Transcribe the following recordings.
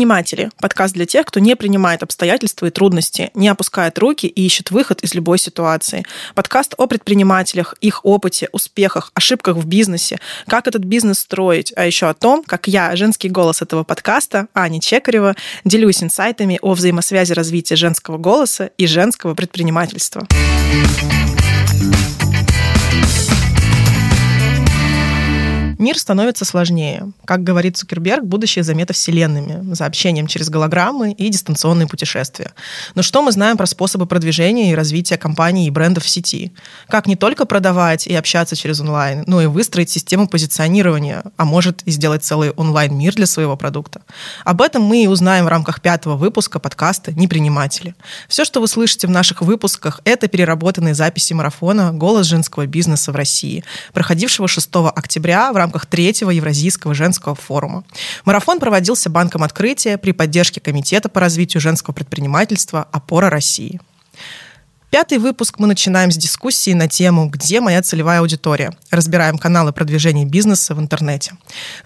Предприниматели. Подкаст для тех, кто не принимает обстоятельства и трудности, не опускает руки и ищет выход из любой ситуации. Подкаст о предпринимателях, их опыте, успехах, ошибках в бизнесе, как этот бизнес строить, а еще о том, как я, женский голос этого подкаста, Аня Чекарева, делюсь инсайтами о взаимосвязи развития женского голоса и женского предпринимательства. Мир становится сложнее. Как говорит Цукерберг, будущее за метавселенными, за общением через голограммы и дистанционные путешествия. Но что мы знаем про способы продвижения и развития компаний и брендов в сети? Как не только продавать и общаться через онлайн, но и выстроить систему позиционирования, а может и сделать целый онлайн-мир для своего продукта? Об этом мы и узнаем в рамках пятого выпуска подкаста «Неприниматели». Все, что вы слышите в наших выпусках, это переработанные записи марафона «Голос женского бизнеса в России», проходившего 6 октября в рамках рамках третьего Евразийского женского форума. Марафон проводился Банком открытия при поддержке Комитета по развитию женского предпринимательства «Опора России». Пятый выпуск мы начинаем с дискуссии на тему «Где моя целевая аудитория?». Разбираем каналы продвижения бизнеса в интернете.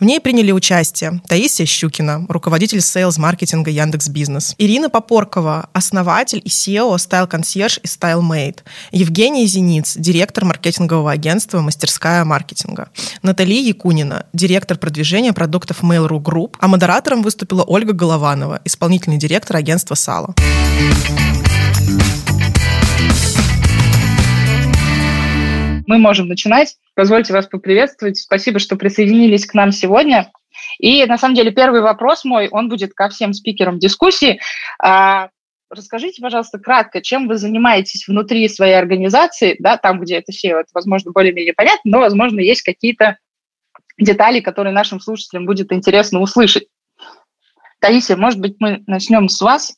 В ней приняли участие Таисия Щукина, руководитель сейлс-маркетинга Яндекс Бизнес, Ирина Попоркова, основатель и SEO Style Concierge и Style Made, Евгений Зениц, директор маркетингового агентства «Мастерская маркетинга», Наталья Якунина, директор продвижения продуктов Mail.ru Group, а модератором выступила Ольга Голованова, исполнительный директор агентства «Сало». Мы можем начинать. Позвольте вас поприветствовать. Спасибо, что присоединились к нам сегодня. И на самом деле первый вопрос мой, он будет ко всем спикерам дискуссии. А, расскажите, пожалуйста, кратко, чем вы занимаетесь внутри своей организации, да, там, где это все, это, возможно, более-менее понятно, но, возможно, есть какие-то детали, которые нашим слушателям будет интересно услышать. Таисия, может быть, мы начнем с вас?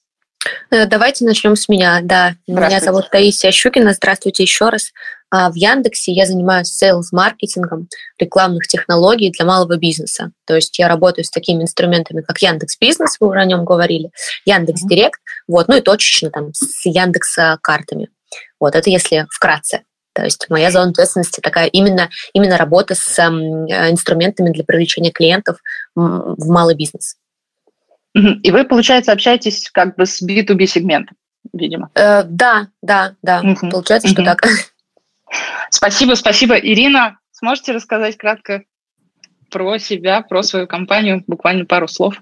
Э, давайте начнем с меня. Да, меня зовут Таисия Щукина. Здравствуйте еще раз. А, в Яндексе я занимаюсь сейлс-маркетингом рекламных технологий для малого бизнеса. То есть я работаю с такими инструментами, как Яндекс Бизнес, вы уже о нем говорили, Яндекс Директ, вот, ну и точечно там с Яндекс картами. Вот, это если вкратце. То есть моя зона ответственности такая именно, именно работа с э, инструментами для привлечения клиентов в малый бизнес. И вы, получается, общаетесь как бы с B2B сегментом, видимо. Э, да, да, да. Угу. Получается, что угу. так. Спасибо, спасибо. Ирина, сможете рассказать кратко про себя, про свою компанию, буквально пару слов?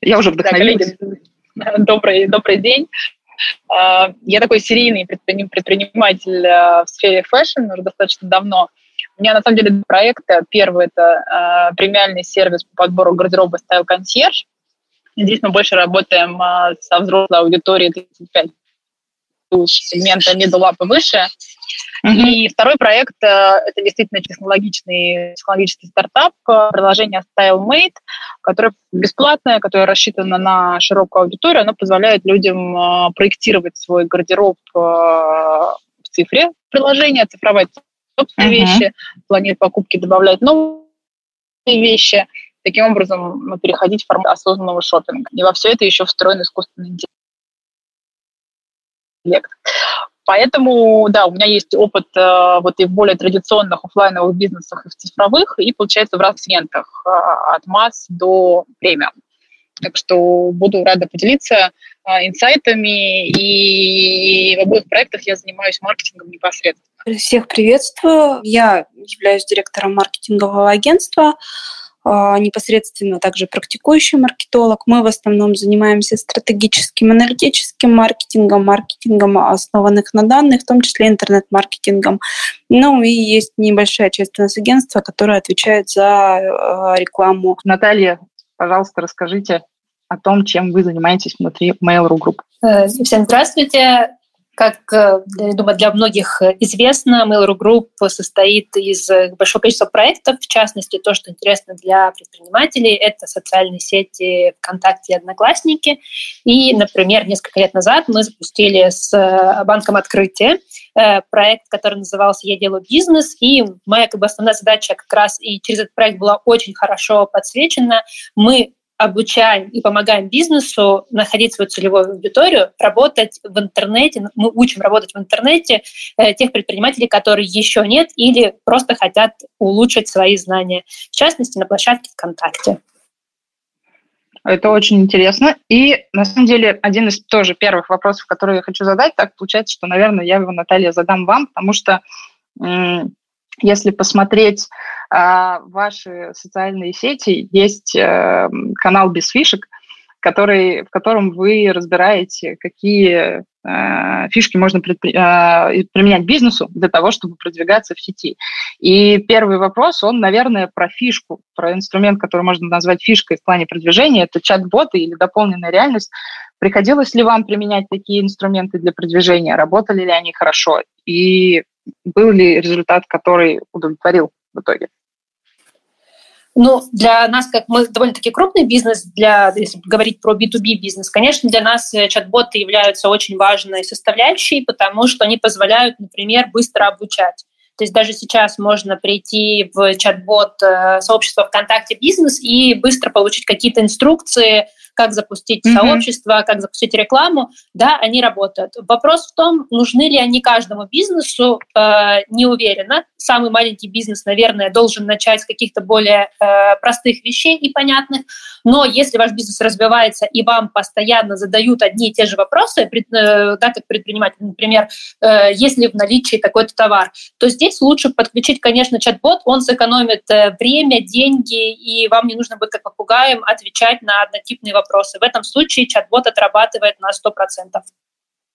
Я уже вдохновилась. Да, добрый, добрый день. А, я такой серийный предприниматель а, в сфере fashion уже достаточно давно. У меня на самом деле два проекта. Первый – это а, премиальный сервис по подбору гардероба Style Concierge. Здесь мы больше работаем со взрослой аудиторией 35 сегмента middle up и выше. Mm-hmm. И второй проект э, это действительно технологичный, технологический стартап, э, приложение StyleMate, которое бесплатное, которое рассчитано на широкую аудиторию, оно позволяет людям э, проектировать свой гардероб в цифре приложения, цифровать собственные uh-huh. вещи, планировать покупки, добавлять новые вещи. Таким образом, переходить в формат осознанного шопинга. И во все это еще встроен искусственный интеллект. Поэтому, да, у меня есть опыт э, вот и в более традиционных офлайновых бизнесах, и в цифровых, и, получается, в разных сегментах, э, от масс до премиум. Так что буду рада поделиться э, инсайтами, и в обоих проектах я занимаюсь маркетингом непосредственно. Всех приветствую. Я являюсь директором маркетингового агентства непосредственно также практикующий маркетолог. Мы в основном занимаемся стратегическим, аналитическим маркетингом, маркетингом, основанных на данных, в том числе интернет-маркетингом. Ну и есть небольшая часть у нас агентства, которая отвечает за а, рекламу. Наталья, пожалуйста, расскажите о том, чем вы занимаетесь внутри Mail.ru Group. Э, всем здравствуйте. Как, э, я думаю, для многих известно, Mail.ru Group состоит из большого количества проектов, в частности, то, что интересно для предпринимателей, это социальные сети ВКонтакте и Одноклассники. И, например, несколько лет назад мы запустили с э, банком открытия э, проект, который назывался «Я делаю бизнес», и моя как бы, основная задача как раз и через этот проект была очень хорошо подсвечена. Мы обучаем и помогаем бизнесу находить свою целевую аудиторию, работать в интернете. Мы учим работать в интернете э, тех предпринимателей, которые еще нет или просто хотят улучшить свои знания, в частности, на площадке ВКонтакте. Это очень интересно. И, на самом деле, один из тоже первых вопросов, которые я хочу задать, так получается, что, наверное, я его, Наталья, задам вам, потому что если посмотреть э, ваши социальные сети, есть э, канал без фишек, который, в котором вы разбираете, какие э, фишки можно предпри- э, применять бизнесу для того, чтобы продвигаться в сети. И первый вопрос, он, наверное, про фишку, про инструмент, который можно назвать фишкой в плане продвижения, это чат-боты или дополненная реальность. Приходилось ли вам применять такие инструменты для продвижения? Работали ли они хорошо? И был ли результат, который удовлетворил в итоге? Ну, для нас, как мы довольно-таки крупный бизнес, для, если говорить про B2B бизнес, конечно, для нас э, чат-боты являются очень важной составляющей, потому что они позволяют, например, быстро обучать. То есть даже сейчас можно прийти в чат-бот э, сообщества ВКонтакте бизнес и быстро получить какие-то инструкции, как запустить mm-hmm. сообщество, как запустить рекламу, да, они работают. Вопрос в том, нужны ли они каждому бизнесу, э, не уверена. Самый маленький бизнес, наверное, должен начать с каких-то более э, простых вещей и понятных. Но если ваш бизнес развивается и вам постоянно задают одни и те же вопросы, э, да, как предприниматель, например, э, есть ли в наличии такой-то товар, то здесь лучше подключить, конечно, чат-бот, он сэкономит э, время, деньги, и вам не нужно будет как попугаем отвечать на однотипные вопросы. В этом случае чат-бот отрабатывает на 100%.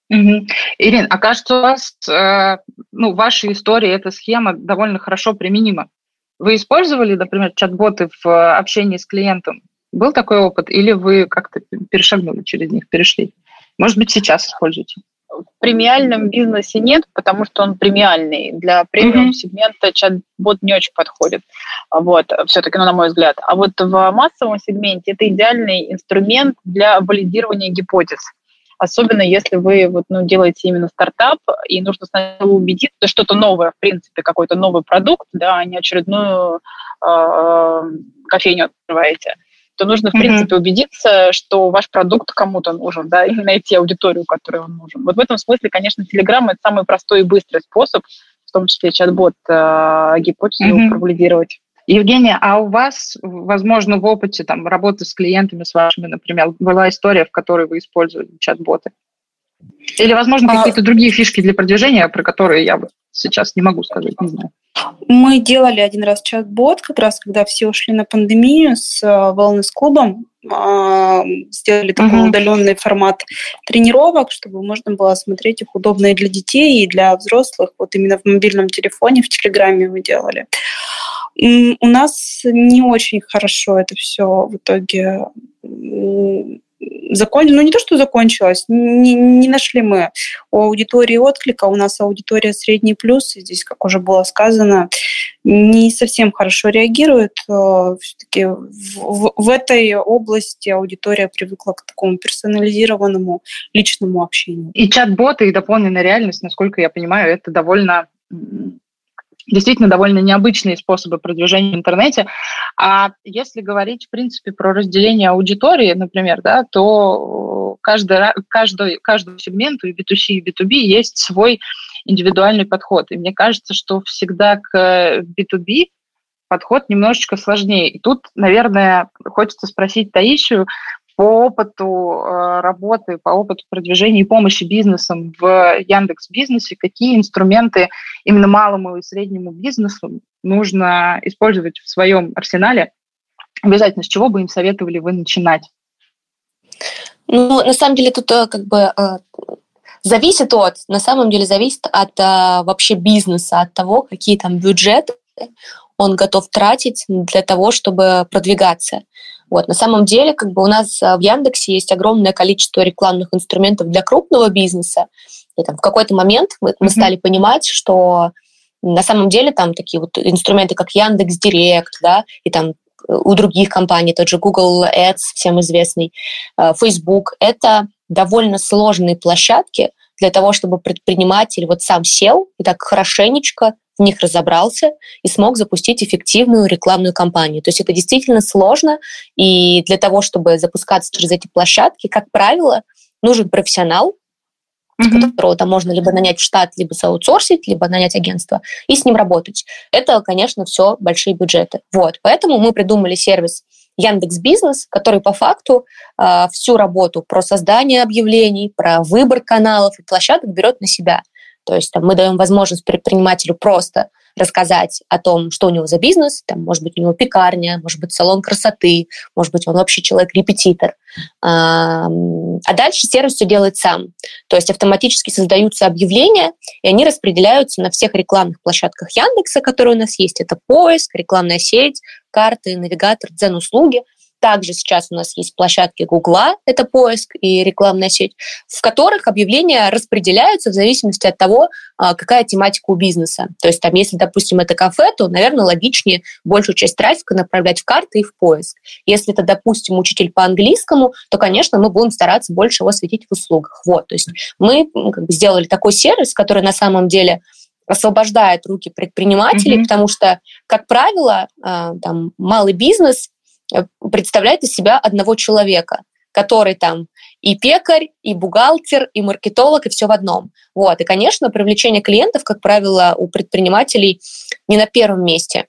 Угу. Ирина, а кажется, у вас, э, ну, в вашей истории эта схема довольно хорошо применима. Вы использовали, например, чат-боты в общении с клиентом? Был такой опыт? Или вы как-то перешагнули через них, перешли? Может быть, сейчас используете? в премиальном бизнесе нет, потому что он премиальный. Для премиум сегмента чат-бот не очень подходит. Вот, все-таки, ну, на мой взгляд. А вот в массовом сегменте это идеальный инструмент для валидирования гипотез. Особенно если вы вот, ну, делаете именно стартап, и нужно сначала убедиться, что что-то новое, в принципе, какой-то новый продукт, да, а не очередную э, кофейню открываете то нужно, в mm-hmm. принципе, убедиться, что ваш продукт кому-то нужен, да, и найти аудиторию, которой он нужен. Вот в этом смысле, конечно, Telegram – это самый простой и быстрый способ, в том числе чат-бот, э, гипотезу mm-hmm. провалидировать. Евгения, а у вас, возможно, в опыте там, работы с клиентами, с вашими, например, была история, в которой вы использовали чат-боты? Или, возможно, а какие-то другие фишки для продвижения, про которые я сейчас не могу сказать, не знаю. Мы делали один раз чат-бот, как раз когда все ушли на пандемию с э, wellness-клубом, а, сделали такой uh-huh. удаленный формат тренировок, чтобы можно было смотреть их удобно и для детей, и для взрослых. Вот именно в мобильном телефоне, в Телеграме мы делали. У нас не очень хорошо это все в итоге закон... ну не то, что закончилось, не, не нашли мы у аудитории отклика, у нас аудитория средний плюс, и здесь, как уже было сказано, не совсем хорошо реагирует. Э, Все-таки в, в этой области аудитория привыкла к такому персонализированному личному общению. И чат-боты, и дополненная реальность, насколько я понимаю, это довольно действительно довольно необычные способы продвижения в интернете. А если говорить, в принципе, про разделение аудитории, например, да, то каждый, каждый, каждому сегменту и B2C, и B2B есть свой индивидуальный подход. И мне кажется, что всегда к B2B подход немножечко сложнее. И тут, наверное, хочется спросить Таисию, по опыту э, работы, по опыту продвижения и помощи бизнесам в Яндекс Бизнесе, какие инструменты именно малому и среднему бизнесу нужно использовать в своем арсенале? Обязательно, с чего бы им советовали вы начинать? Ну, на самом деле, тут э, как бы э, зависит от, на самом деле зависит от вообще бизнеса, от того, какие там бюджеты он готов тратить для того, чтобы продвигаться. Вот. На самом деле, как бы у нас а, в Яндексе есть огромное количество рекламных инструментов для крупного бизнеса. И там в какой-то момент мы, мы стали понимать, что на самом деле там такие вот инструменты, как Яндекс Директ, да, и там у других компаний, тот же Google Ads, всем известный, а, Facebook, это довольно сложные площадки для того, чтобы предприниматель вот сам сел и так хорошенечко в них разобрался и смог запустить эффективную рекламную кампанию. То есть это действительно сложно, и для того, чтобы запускаться через эти площадки, как правило, нужен профессионал, mm-hmm. которого там можно либо нанять в штат, либо заутсорсить, либо нанять агентство и с ним работать. Это, конечно, все большие бюджеты. Вот, поэтому мы придумали сервис Яндекс Бизнес, который по факту э, всю работу про создание объявлений, про выбор каналов и площадок берет на себя. То есть там, мы даем возможность предпринимателю просто рассказать о том, что у него за бизнес. Там, может быть, у него пекарня, может быть, салон красоты, может быть, он вообще человек-репетитор. А дальше сервис все делает сам. То есть автоматически создаются объявления, и они распределяются на всех рекламных площадках Яндекса, которые у нас есть. Это поиск, рекламная сеть, карты, навигатор, дзен-услуги. Также сейчас у нас есть площадки Гугла, это поиск и рекламная сеть, в которых объявления распределяются в зависимости от того, а, какая тематика у бизнеса. То есть там, если, допустим, это кафе, то, наверное, логичнее большую часть трафика направлять в карты и в поиск. Если это, допустим, учитель по английскому, то, конечно, мы будем стараться больше его светить в услугах. Вот, то есть мы как бы, сделали такой сервис, который на самом деле освобождает руки предпринимателей, mm-hmm. потому что, как правило, а, там малый бизнес представляет из себя одного человека, который там и пекарь, и бухгалтер, и маркетолог, и все в одном. Вот. И, конечно, привлечение клиентов, как правило, у предпринимателей не на первом месте,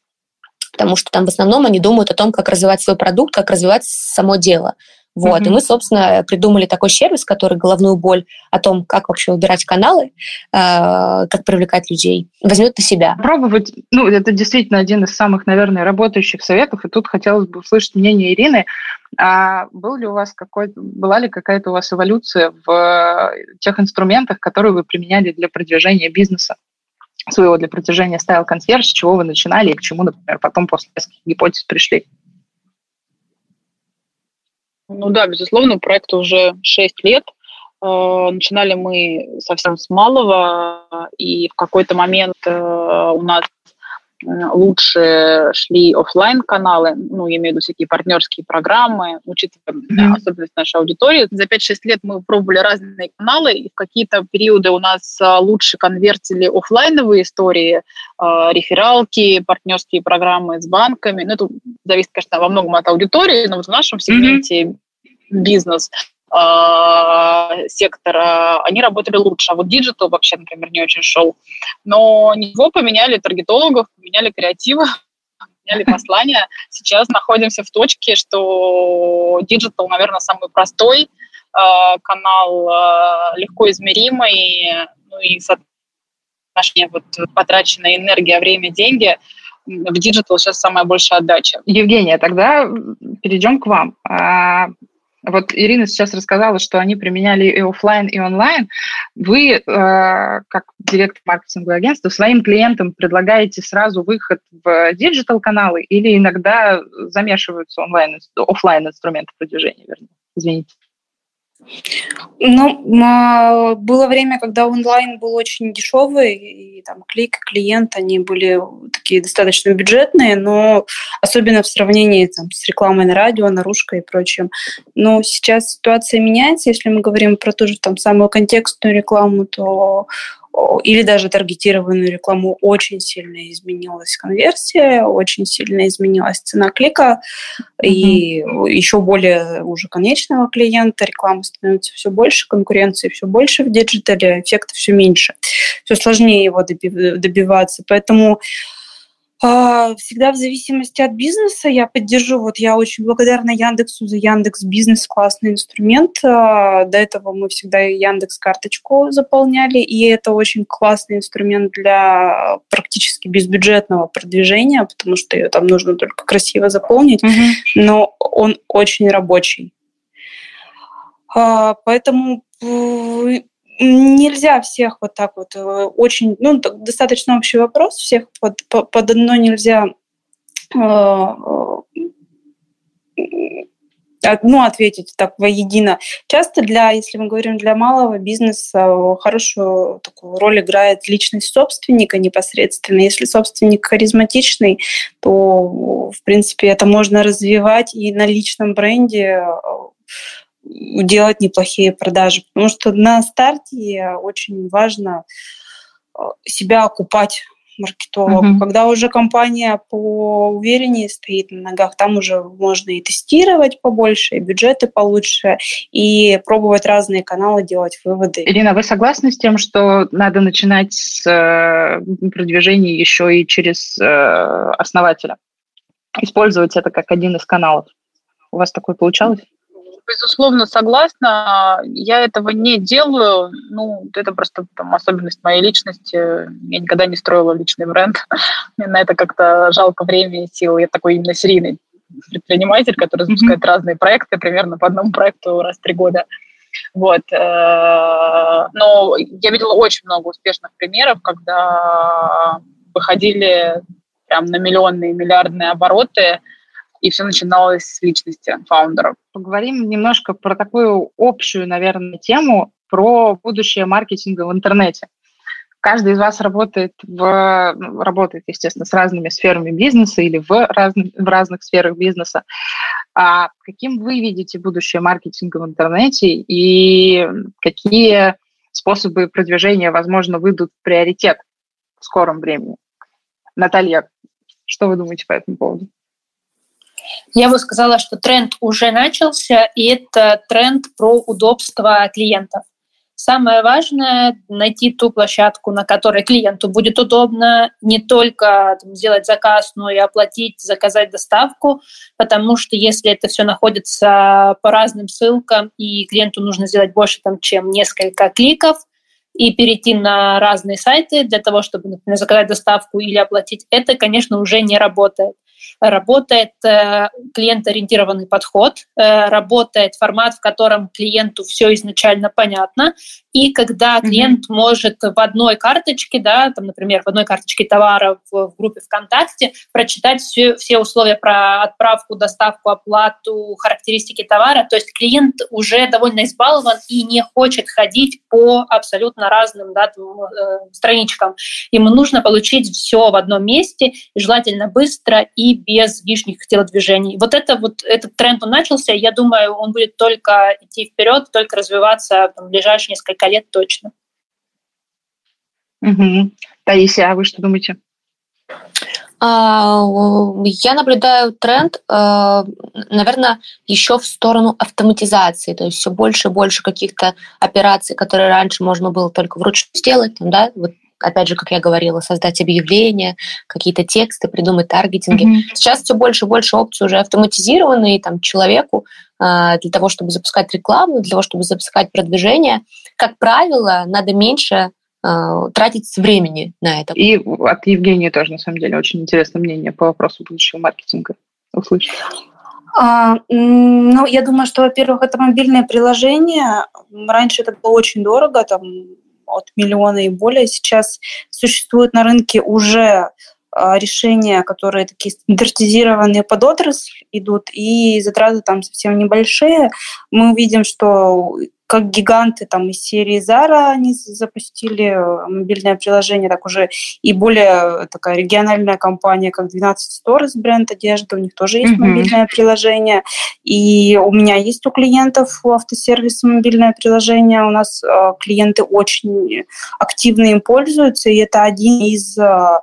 потому что там в основном они думают о том, как развивать свой продукт, как развивать само дело. Вот. Mm-hmm. И мы, собственно, придумали такой сервис, который головную боль о том, как вообще выбирать каналы, э, как привлекать людей, возьмет на себя. Пробовать, ну, это действительно один из самых, наверное, работающих советов. И тут хотелось бы услышать мнение Ирины. А был ли у вас какой была ли какая-то у вас эволюция в тех инструментах, которые вы применяли для продвижения бизнеса? своего для продвижения стайл консьерж, с чего вы начинали и к чему, например, потом после нескольких гипотез пришли? Ну да, безусловно, проекту уже 6 лет. Э, начинали мы совсем с малого, и в какой-то момент э, у нас лучше шли офлайн каналы ну, я имею в виду всякие партнерские программы, учитывая mm-hmm. особенность нашей аудитории. За 5-6 лет мы пробовали разные каналы, и в какие-то периоды у нас а, лучше конвертили офлайновые истории, а, рефералки, партнерские программы с банками. Ну, это зависит, конечно, во многом от аудитории, но вот в нашем сегменте mm-hmm. бизнес – Э, сектора, они работали лучше. А вот digital вообще, например, не очень шел. Много поменяли таргетологов, поменяли креативы, поменяли послания. Сейчас находимся в точке, что digital, наверное, самый простой э, канал, э, легко измеримый, ну и соотношение вот потраченная энергия, время, деньги в digital сейчас самая большая отдача. Евгения, тогда перейдем к вам. Вот Ирина сейчас рассказала, что они применяли и офлайн, и онлайн. Вы, э, как директор маркетингового агентства, своим клиентам предлагаете сразу выход в digital-каналы или иногда замешиваются онлайн, офлайн инструменты продвижения, вернее? Извините. Ну, а, было время, когда онлайн был очень дешевый, и там клик, клиент, они были такие достаточно бюджетные, но особенно в сравнении там, с рекламой на радио, наружкой и прочим. Но сейчас ситуация меняется. Если мы говорим про ту же там самую контекстную рекламу, то или даже таргетированную рекламу очень сильно изменилась конверсия, очень сильно изменилась цена клика, mm-hmm. и еще более уже конечного клиента реклама становится все больше, конкуренции все больше в digital е, эффекта все меньше, все сложнее его добиваться. Поэтому а, всегда в зависимости от бизнеса я поддержу. Вот я очень благодарна Яндексу за Яндекс Бизнес, классный инструмент. А, до этого мы всегда Яндекс карточку заполняли, и это очень классный инструмент для практически безбюджетного продвижения, потому что ее там нужно только красиво заполнить, угу. но он очень рабочий. А, поэтому нельзя всех вот так вот э, очень, ну, достаточно общий вопрос, всех под, под одно нельзя ну, ответить так воедино. Часто для, если мы говорим для малого бизнеса, хорошую такую роль играет личность собственника непосредственно. Если собственник харизматичный, то, в принципе, это можно развивать и на личном бренде делать неплохие продажи. Потому что на старте очень важно э, себя окупать маркетологу. Uh-huh. Когда уже компания по увереннее стоит на ногах, там уже можно и тестировать побольше, и бюджеты получше, и пробовать разные каналы, делать выводы. Ирина, вы согласны с тем, что надо начинать с э, продвижения еще и через э, основателя? Использовать это как один из каналов? У вас такое получалось? Безусловно, согласна. Я этого не делаю. Ну, это просто там, особенность моей личности. Я никогда не строила личный бренд. Мне на это как-то жалко время и сил. Я такой именно серийный предприниматель, который запускает mm-hmm. разные проекты, примерно по одному проекту раз в три года. Вот. Э, но я видела очень много успешных примеров, когда выходили прям на миллионные, миллиардные обороты, и все начиналось с личности фаундеров. Поговорим немножко про такую общую, наверное, тему, про будущее маркетинга в интернете. Каждый из вас работает, в, ну, работает, естественно, с разными сферами бизнеса или в, разных, в разных сферах бизнеса. А каким вы видите будущее маркетинга в интернете и какие способы продвижения, возможно, выйдут в приоритет в скором времени? Наталья, что вы думаете по этому поводу? Я бы сказала, что тренд уже начался, и это тренд про удобство клиентов. Самое важное — найти ту площадку, на которой клиенту будет удобно не только там, сделать заказ, но и оплатить, заказать доставку, потому что если это все находится по разным ссылкам, и клиенту нужно сделать больше, там, чем несколько кликов, и перейти на разные сайты для того, чтобы, например, заказать доставку или оплатить, это, конечно, уже не работает работает э, клиент-ориентированный подход, э, работает формат, в котором клиенту все изначально понятно, и когда клиент mm-hmm. может в одной карточке, да, там, например, в одной карточке товара в, в группе ВКонтакте прочитать все, все условия про отправку, доставку, оплату, характеристики товара, то есть клиент уже довольно избалован и не хочет ходить по абсолютно разным да, там, э, страничкам. Ему нужно получить все в одном месте, желательно быстро и без лишних телодвижений. Вот это вот этот тренд он начался, я думаю, он будет только идти вперед, только развиваться там, в ближайшие несколько лет точно. Угу. Таисия, а вы что думаете? А, я наблюдаю тренд, а, наверное, еще в сторону автоматизации, то есть все больше и больше каких-то операций, которые раньше можно было только вручную сделать, да, вот опять же, как я говорила, создать объявления, какие-то тексты, придумать таргетинги. Mm-hmm. Сейчас все больше и больше опций уже автоматизированы, и там человеку э, для того, чтобы запускать рекламу, для того, чтобы запускать продвижение, как правило, надо меньше э, тратить времени на это. И от Евгения тоже, на самом деле, очень интересное мнение по вопросу будущего маркетинга услышать. А, ну, я думаю, что, во-первых, это мобильное приложение. Раньше это было очень дорого, там от миллиона и более. Сейчас существуют на рынке уже решения, которые такие стандартизированные под отрасль идут, и затраты там совсем небольшие. Мы увидим, что как гиганты там из серии Zara они запустили э, мобильное приложение, так уже и более такая региональная компания, как 12 Stores, бренд одежды, у них тоже есть mm-hmm. мобильное приложение. И у меня есть у клиентов у автосервиса мобильное приложение, у нас э, клиенты очень активно им пользуются, и это один из э,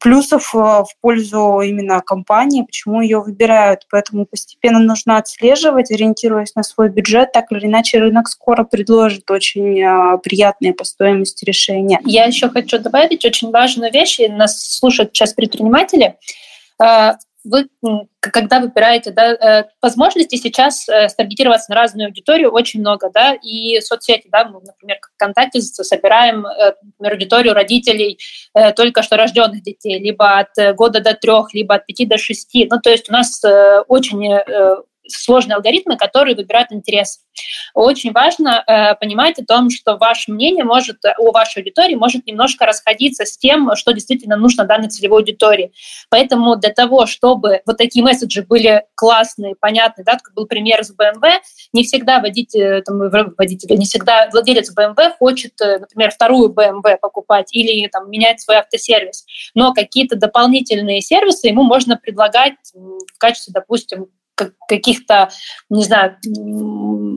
плюсов э, в пользу именно компании, почему ее выбирают. Поэтому постепенно нужно отслеживать, ориентируясь на свой бюджет, так или иначе рынок скоро предложит очень э, приятные по стоимости решения. Я еще хочу добавить очень важную вещь, и нас слушают сейчас предприниматели. Вы, когда выбираете да, э, возможности сейчас э, старгетироваться на разную аудиторию очень много, да, и соцсети, да, мы, например, как ВКонтакте собираем, э, например, аудиторию родителей только что рожденных детей, либо от года до трех, либо от пяти до шести, ну, то есть у нас очень сложные алгоритмы, которые выбирают интерес. Очень важно э, понимать о том, что ваше мнение может у вашей аудитории может немножко расходиться с тем, что действительно нужно данной целевой аудитории. Поэтому для того, чтобы вот такие месседжи были классные, понятные, да, как был пример с BMW, не всегда водитель, там, водитель, не всегда владелец BMW хочет, э, например, вторую BMW покупать или там, менять свой автосервис. Но какие-то дополнительные сервисы ему можно предлагать в качестве, допустим, каких-то, не знаю,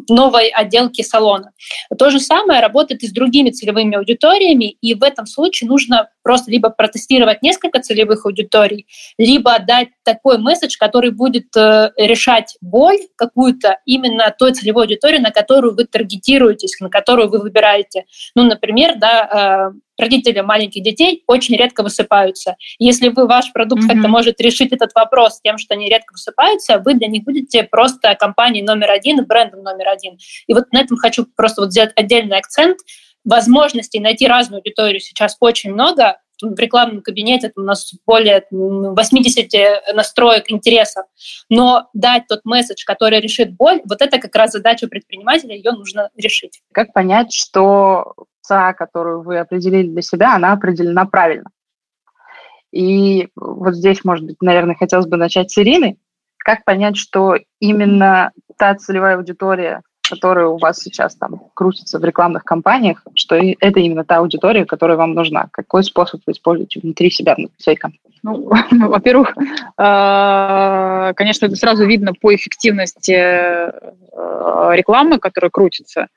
новой отделки салона. То же самое работает и с другими целевыми аудиториями, и в этом случае нужно просто либо протестировать несколько целевых аудиторий, либо дать такой месседж, который будет э, решать боль какую-то именно той целевой аудитории, на которую вы таргетируетесь, на которую вы выбираете. Ну, например, да, э, родители маленьких детей очень редко высыпаются. Если вы ваш продукт mm-hmm. как-то может решить этот вопрос тем, что они редко высыпаются, вы для них будете просто компанией номер один, брендом номер один. И вот на этом хочу просто вот сделать отдельный акцент. Возможностей найти разную аудиторию сейчас очень много. В рекламном кабинете у нас более 80 настроек интересов. Но дать тот месседж, который решит боль, вот это как раз задача предпринимателя, ее нужно решить. Как понять, что ца, которую вы определили для себя, она определена правильно. И вот здесь, может быть, наверное, хотелось бы начать с Ирины. Как понять, что именно та целевая аудитория, которая у вас сейчас там крутится в рекламных кампаниях, что это именно та аудитория, которая вам нужна? Какой способ вы используете внутри себя, внутри своей компании? Ну, во-первых, э, конечно, это сразу видно по эффективности э, рекламы, которая крутится.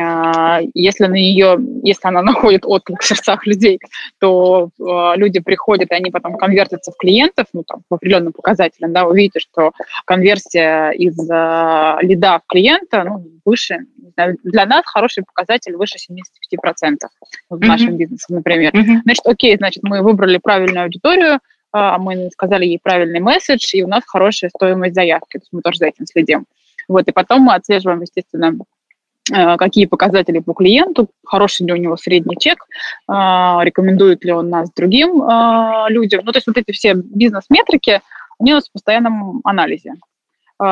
А, если на нее, если она находит отклик в сердцах людей, то а, люди приходят, и они потом конвертятся в клиентов, ну, там, по определенным показателям, да, вы видите, что конверсия из э, лида в клиента, ну, выше, для нас хороший показатель выше 75% в нашем mm-hmm. бизнесе, например. Mm-hmm. Значит, окей, значит, мы выбрали правильную аудиторию, мы сказали ей правильный месседж, и у нас хорошая стоимость заявки, то есть мы тоже за этим следим. Вот, и потом мы отслеживаем, естественно, какие показатели по клиенту, хороший ли у него средний чек, э, рекомендует ли он нас другим э, людям. Ну, то есть вот эти все бизнес-метрики, у нас в постоянном анализе.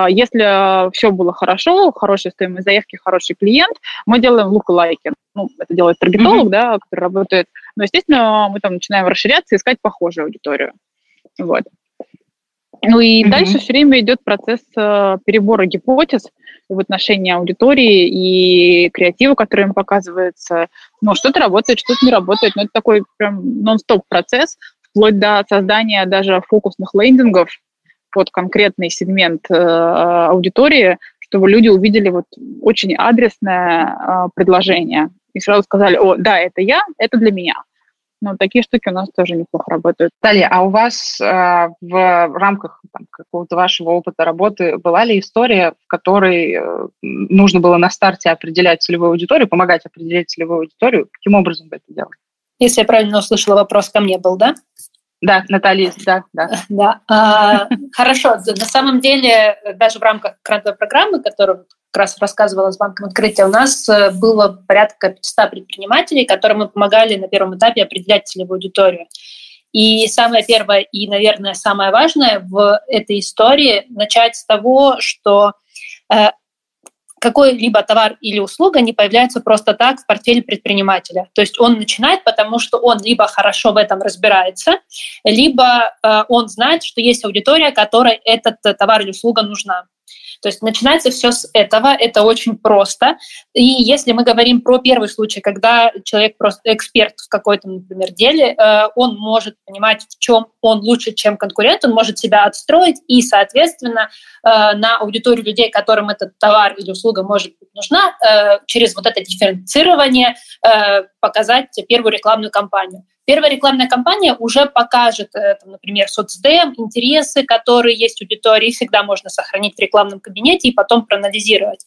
Если все было хорошо, хорошая стоимость заявки, хороший клиент, мы делаем лук-лайки. Ну, это делает таргетолог, mm-hmm. да, который работает. Но, естественно, мы там начинаем расширяться, искать похожую аудиторию. Вот. Ну и mm-hmm. дальше все время идет процесс перебора гипотез, в отношении аудитории и креатива, который им показывается. Ну, что-то работает, что-то не работает. Но это такой прям нон-стоп процесс, вплоть до создания даже фокусных лендингов под конкретный сегмент э, аудитории, чтобы люди увидели вот очень адресное э, предложение и сразу сказали, о, да, это я, это для меня. Но такие штуки у нас тоже неплохо работают. Далее, а у вас э, в рамках там, какого-то вашего опыта работы была ли история, в которой э, нужно было на старте определять целевую аудиторию, помогать определять целевую аудиторию? Каким образом вы это делали? Если я правильно услышала, вопрос ко мне был, да? Да, Наталья, да, да. Да, а, хорошо. На самом деле, даже в рамках грантовой программы, которую как раз рассказывала с банком открытия, у нас э, было порядка 500 предпринимателей, которым мы помогали на первом этапе определять целевую аудиторию. И самое первое и, наверное, самое важное в этой истории начать с того, что э, какой-либо товар или услуга не появляется просто так в портфеле предпринимателя. То есть он начинает, потому что он либо хорошо в этом разбирается, либо э, он знает, что есть аудитория, которой этот товар или услуга нужна. То есть начинается все с этого, это очень просто. И если мы говорим про первый случай, когда человек просто эксперт в какой-то, например, деле, э, он может понимать, в чем он лучше, чем конкурент, он может себя отстроить и, соответственно, э, на аудиторию людей, которым этот товар или услуга может быть нужна, э, через вот это дифференцирование показать первую рекламную кампанию. Первая рекламная кампания уже покажет, э, там, например, соцдем, интересы, которые есть у аудитории, всегда можно сохранить в рекламном кабинете и потом проанализировать.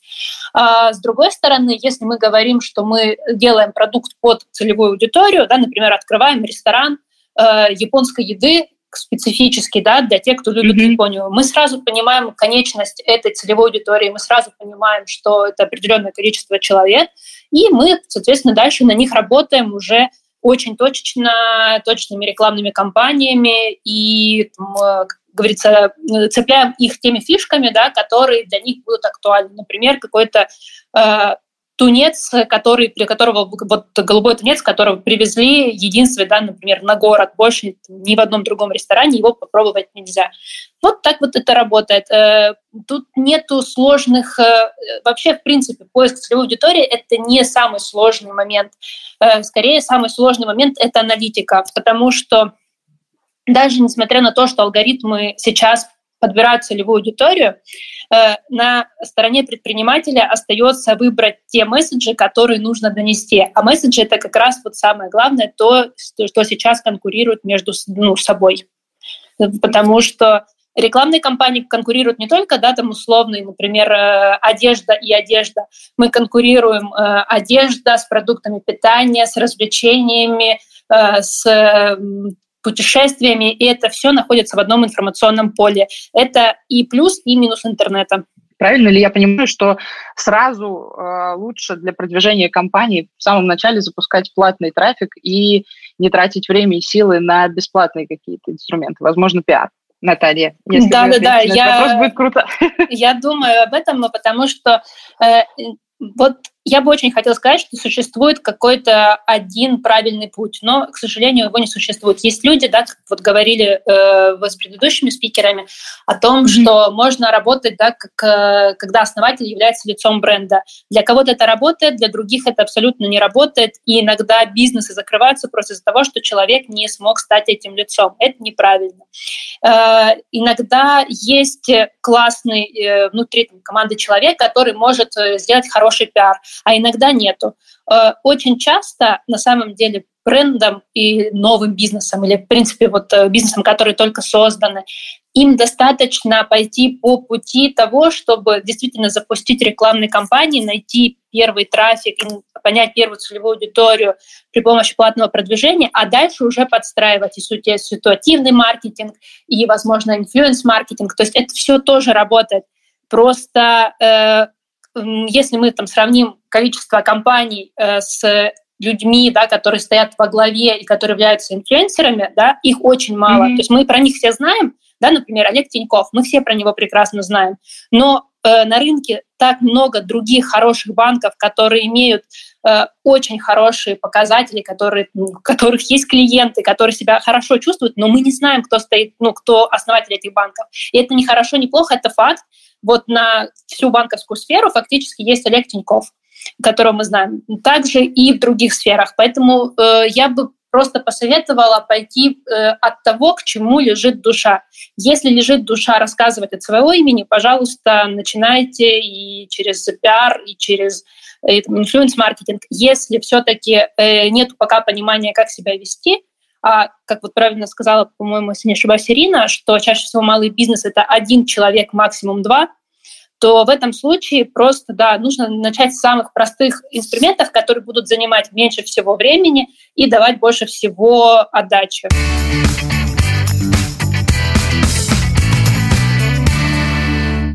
А с другой стороны, если мы говорим, что мы делаем продукт под целевую аудиторию, да, например, открываем ресторан э, японской еды, специфический, да, для тех, кто любит mm-hmm. Японию. Мы сразу понимаем конечность этой целевой аудитории, мы сразу понимаем, что это определенное количество человек, и мы, соответственно, дальше на них работаем уже очень точечно, точными рекламными кампаниями и, как говорится, цепляем их теми фишками, да, которые для них будут актуальны. Например, какой-то э, тунец, который, при которого вот голубой тунец, которого привезли единственный, да, например, на город, больше ни в одном другом ресторане его попробовать нельзя. Вот так вот это работает. Э, тут нету сложных... Э, вообще, в принципе, поиск целевой аудитории — это не самый сложный момент. Э, скорее, самый сложный момент — это аналитика, потому что даже несмотря на то, что алгоритмы сейчас подбирают целевую аудиторию, э, на стороне предпринимателя остается выбрать те месседжи, которые нужно донести. А месседжи это как раз вот самое главное, то, что сейчас конкурирует между ну, собой. Потому что рекламные кампании конкурируют не только, да, там условные, например, э, одежда и одежда. Мы конкурируем э, одежда с продуктами питания, с развлечениями, с путешествиями, и это все находится в одном информационном поле. Это и плюс, и минус интернета. Правильно ли я понимаю, что сразу э, лучше для продвижения компании в самом начале запускать платный трафик и не тратить время и силы на бесплатные какие-то инструменты, возможно, пиар? Наталья. Если да, да, да. Я, вопрос будет круто. Я думаю об этом, потому что э, вот я бы очень хотела сказать, что существует какой-то один правильный путь, но, к сожалению, его не существует. Есть люди, да, как вот говорили э, с предыдущими спикерами, о том, mm-hmm. что можно работать, да, как, э, когда основатель является лицом бренда. Для кого-то это работает, для других это абсолютно не работает, и иногда бизнесы закрываются просто из-за того, что человек не смог стать этим лицом. Это неправильно. Э, иногда есть классный э, внутри там, команды человек, который может э, сделать хороший пиар а иногда нету. Э, очень часто, на самом деле, брендом и новым бизнесом, или, в принципе, вот э, бизнесом, которые только созданы, им достаточно пойти по пути того, чтобы действительно запустить рекламные кампании, найти первый трафик, понять первую целевую аудиторию при помощи платного продвижения, а дальше уже подстраивать и ситуативный маркетинг, и, возможно, influence-маркетинг. То есть это все тоже работает. Просто э, если мы там сравним количество компаний э, с людьми, да, которые стоят во главе и которые являются инфлюенсерами, да, их очень мало. Mm-hmm. То есть мы про них все знаем, да, например, Олег Тиньков, мы все про него прекрасно знаем. Но э, на рынке так много других хороших банков, которые имеют э, очень хорошие показатели, которые, у которых есть клиенты, которые себя хорошо чувствуют, но мы не знаем, кто стоит, ну, кто основатель этих банков. И это не хорошо, не плохо, это факт вот на всю банковскую сферу фактически есть Олег Тиньков, которого мы знаем. Также и в других сферах. Поэтому э, я бы просто посоветовала пойти э, от того, к чему лежит душа. Если лежит душа рассказывать от своего имени, пожалуйста, начинайте и через пиар, и через э, инфлюенс-маркетинг. Если все-таки э, нет пока понимания, как себя вести, а, как вот правильно сказала, по-моему, если не ошибаюсь, Ирина, что чаще всего малый бизнес – это один человек, максимум два, то в этом случае просто, да, нужно начать с самых простых инструментов, которые будут занимать меньше всего времени и давать больше всего отдачи.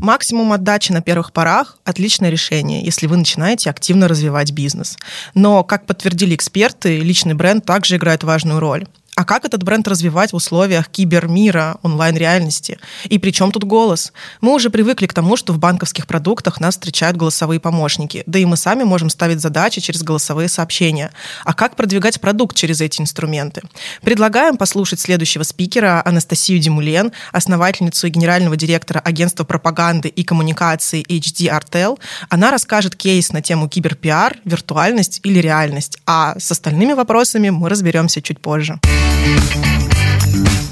Максимум отдачи на первых порах – отличное решение, если вы начинаете активно развивать бизнес. Но, как подтвердили эксперты, личный бренд также играет важную роль. А как этот бренд развивать в условиях кибермира, онлайн-реальности? И при чем тут голос? Мы уже привыкли к тому, что в банковских продуктах нас встречают голосовые помощники. Да и мы сами можем ставить задачи через голосовые сообщения. А как продвигать продукт через эти инструменты? Предлагаем послушать следующего спикера Анастасию Димулен, основательницу и генерального директора агентства пропаганды и коммуникации HD Artel. Она расскажет кейс на тему киберпиар, виртуальность или реальность. А с остальными вопросами мы разберемся чуть позже. Thank you.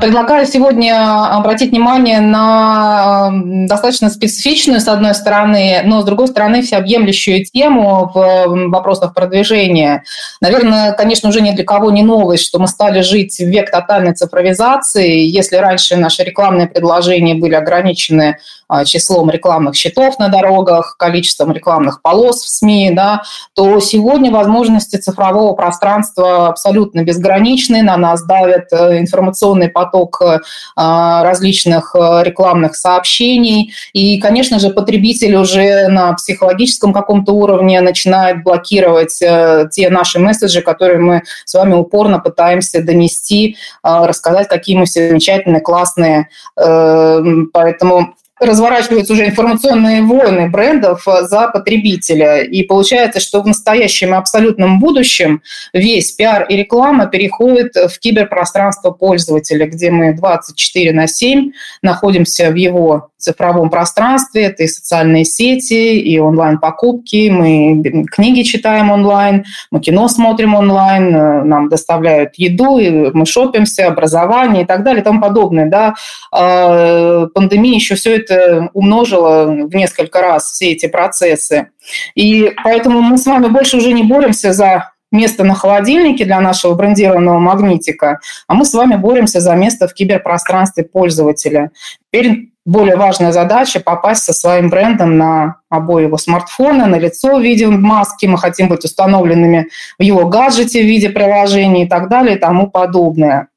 Предлагаю сегодня обратить внимание на достаточно специфичную, с одной стороны, но с другой стороны, всеобъемлющую тему в вопросах продвижения. Наверное, конечно, уже ни для кого не новость, что мы стали жить в век тотальной цифровизации. Если раньше наши рекламные предложения были ограничены а, числом рекламных счетов на дорогах, количеством рекламных полос в СМИ, да, то сегодня возможности цифрового пространства абсолютно безграничны, на нас давят э, информационный поток э, различных э, рекламных сообщений, и, конечно же, потребитель уже на психологическом каком-то уровне начинает блокировать те наши месседжи, которые мы с вами упорно пытаемся донести, рассказать, какие мы все замечательные, классные. Поэтому разворачиваются уже информационные войны брендов э, за потребителя. И получается, что в настоящем и абсолютном будущем весь пиар и реклама переходит в киберпространство пользователя, где мы 24 на 7 находимся в его цифровом пространстве. Это и социальные сети, и онлайн-покупки. Мы книги читаем онлайн, мы кино смотрим онлайн, э, нам доставляют еду, и мы шопимся, образование и так далее и тому подобное. Да? А, пандемия еще все это умножила в несколько раз, все эти процессы. И поэтому мы с вами больше уже не боремся за место на холодильнике для нашего брендированного магнитика, а мы с вами боремся за место в киберпространстве пользователя. Теперь более важная задача – попасть со своим брендом на обои его смартфона, на лицо в виде маски. Мы хотим быть установленными в его гаджете в виде приложений и так далее и тому подобное.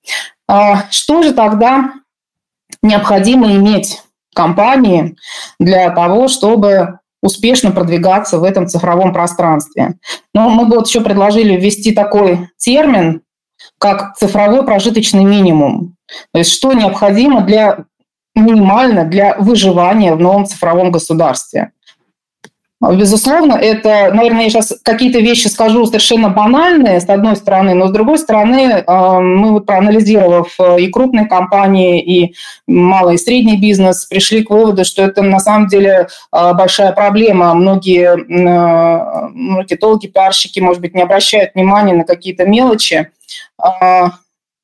А что же тогда необходимо иметь компании для того, чтобы успешно продвигаться в этом цифровом пространстве. Но мы бы вот еще предложили ввести такой термин, как цифровой прожиточный минимум. То есть что необходимо для минимально для выживания в новом цифровом государстве. Безусловно, это, наверное, я сейчас какие-то вещи скажу совершенно банальные, с одной стороны, но с другой стороны, а, мы вот проанализировав э, и крупные компании, и малый и средний бизнес, пришли к выводу, что это на самом деле а, большая проблема. Многие маркетологи, пиарщики, может быть, не обращают внимания на какие-то мелочи,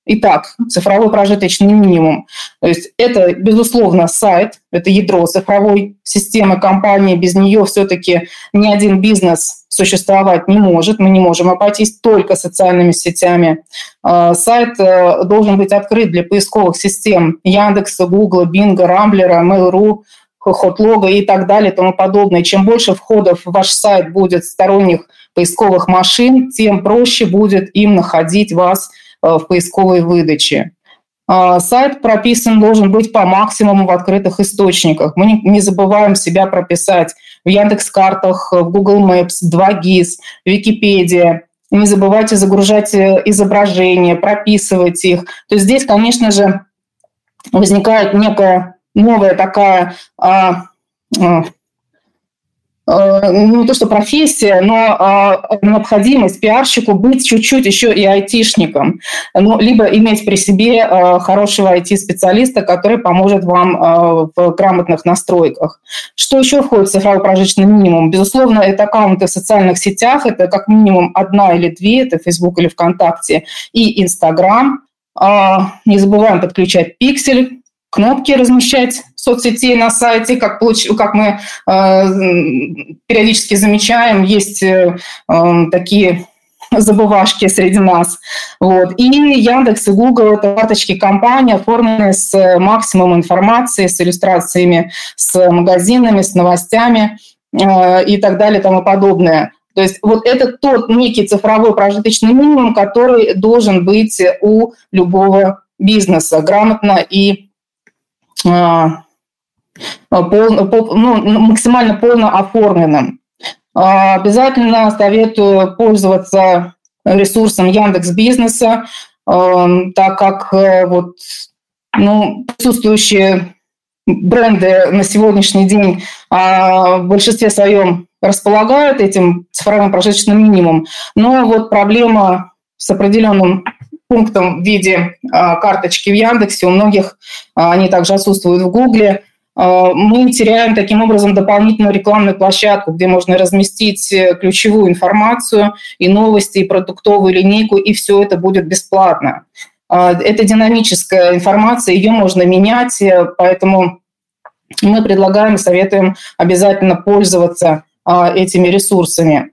Итак, цифровой прожиточный минимум. То есть это, безусловно, сайт, это ядро цифровой системы компании. Без нее все-таки ни один бизнес существовать не может. Мы не можем обойтись только социальными сетями. А, сайт э, должен быть открыт для поисковых систем Яндекса, Гугла, Бинга, Рамблера, Mail.ru, Хотлога и так далее и тому подобное. Чем больше входов в ваш сайт будет сторонних поисковых машин, тем проще будет им находить вас – в поисковой выдаче. А, сайт прописан должен быть по максимуму в открытых источниках. Мы не, забываем себя прописать в Яндекс-картах, в Google Maps, 2GIS, Википедия. Не забывайте загружать э, изображения, прописывать их. То есть здесь, конечно же, возникает некая новая такая а, а, Э, не то что профессия, но а, необходимость пиарщику быть чуть-чуть еще и айтишником, ну, либо иметь при себе а, хорошего IT-специалиста, который поможет вам а, в грамотных настройках. Что еще входит в цифровой прожиточный минимум? Безусловно, это аккаунты в социальных сетях, это как минимум одна или две, это Facebook или ВКонтакте, и Инстаграм. Не забываем подключать пиксель, кнопки размещать соцсети на сайте, как, получ... как мы э, периодически замечаем, есть э, э, такие забывашки среди нас. Вот. И Яндекс и Google – это карточки компании, оформленные с максимумом информации, с иллюстрациями, с магазинами, с новостями э, и так далее и тому подобное. То есть вот это тот некий цифровой прожиточный минимум, который должен быть у любого бизнеса грамотно и пол, пол, ну, максимально полно оформленным. А, обязательно советую пользоваться ресурсом Яндекс Бизнеса, а, так как э, вот, ну, присутствующие бренды на сегодняшний день в большинстве своем располагают этим цифровым прожиточным минимумом, но вот проблема с определенным пунктом в виде а, карточки в Яндексе, у многих а, они также отсутствуют в Гугле. А, мы теряем таким образом дополнительную рекламную площадку, где можно разместить э, ключевую информацию и новости, и продуктовую линейку, и все это будет бесплатно. Это динамическая информация, ее можно менять, э, поэтому мы предлагаем, советуем обязательно пользоваться этими ресурсами.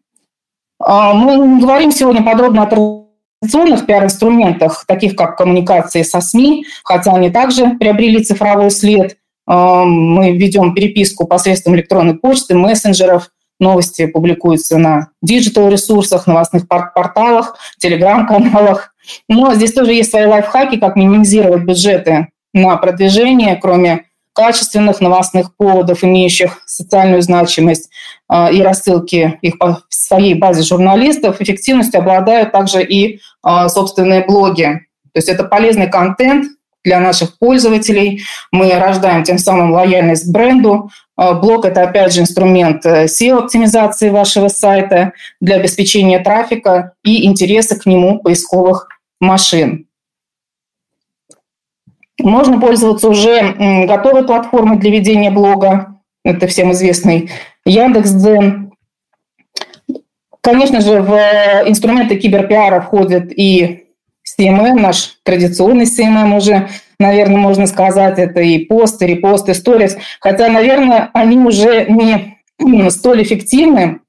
Мы говорим сегодня подробно о традиционных пиар-инструментах, таких как коммуникации со СМИ, хотя они также приобрели цифровой след. Э, мы ведем переписку посредством электронной почты, мессенджеров, новости публикуются на диджитал-ресурсах, новостных порталах, телеграм-каналах. Но здесь тоже есть свои лайфхаки, как минимизировать бюджеты на продвижение, кроме качественных новостных поводов, имеющих социальную значимость а, и рассылки их по своей базе журналистов, эффективностью обладают также и а, собственные блоги. То есть это полезный контент, для наших пользователей. Мы рождаем тем самым лояльность к бренду. А, блог – это, опять же, инструмент э, SEO-оптимизации вашего сайта для обеспечения трафика и интереса к нему поисковых машин. Можно пользоваться уже готовой платформой для ведения блога. Это всем известный Яндекс.Дзен. Конечно же, в э, инструменты киберпиара входит и CMM, наш традиционный CMM уже, наверное, можно сказать, это и посты, репосты, сторис. Хотя, наверное, они уже не столь эффективны,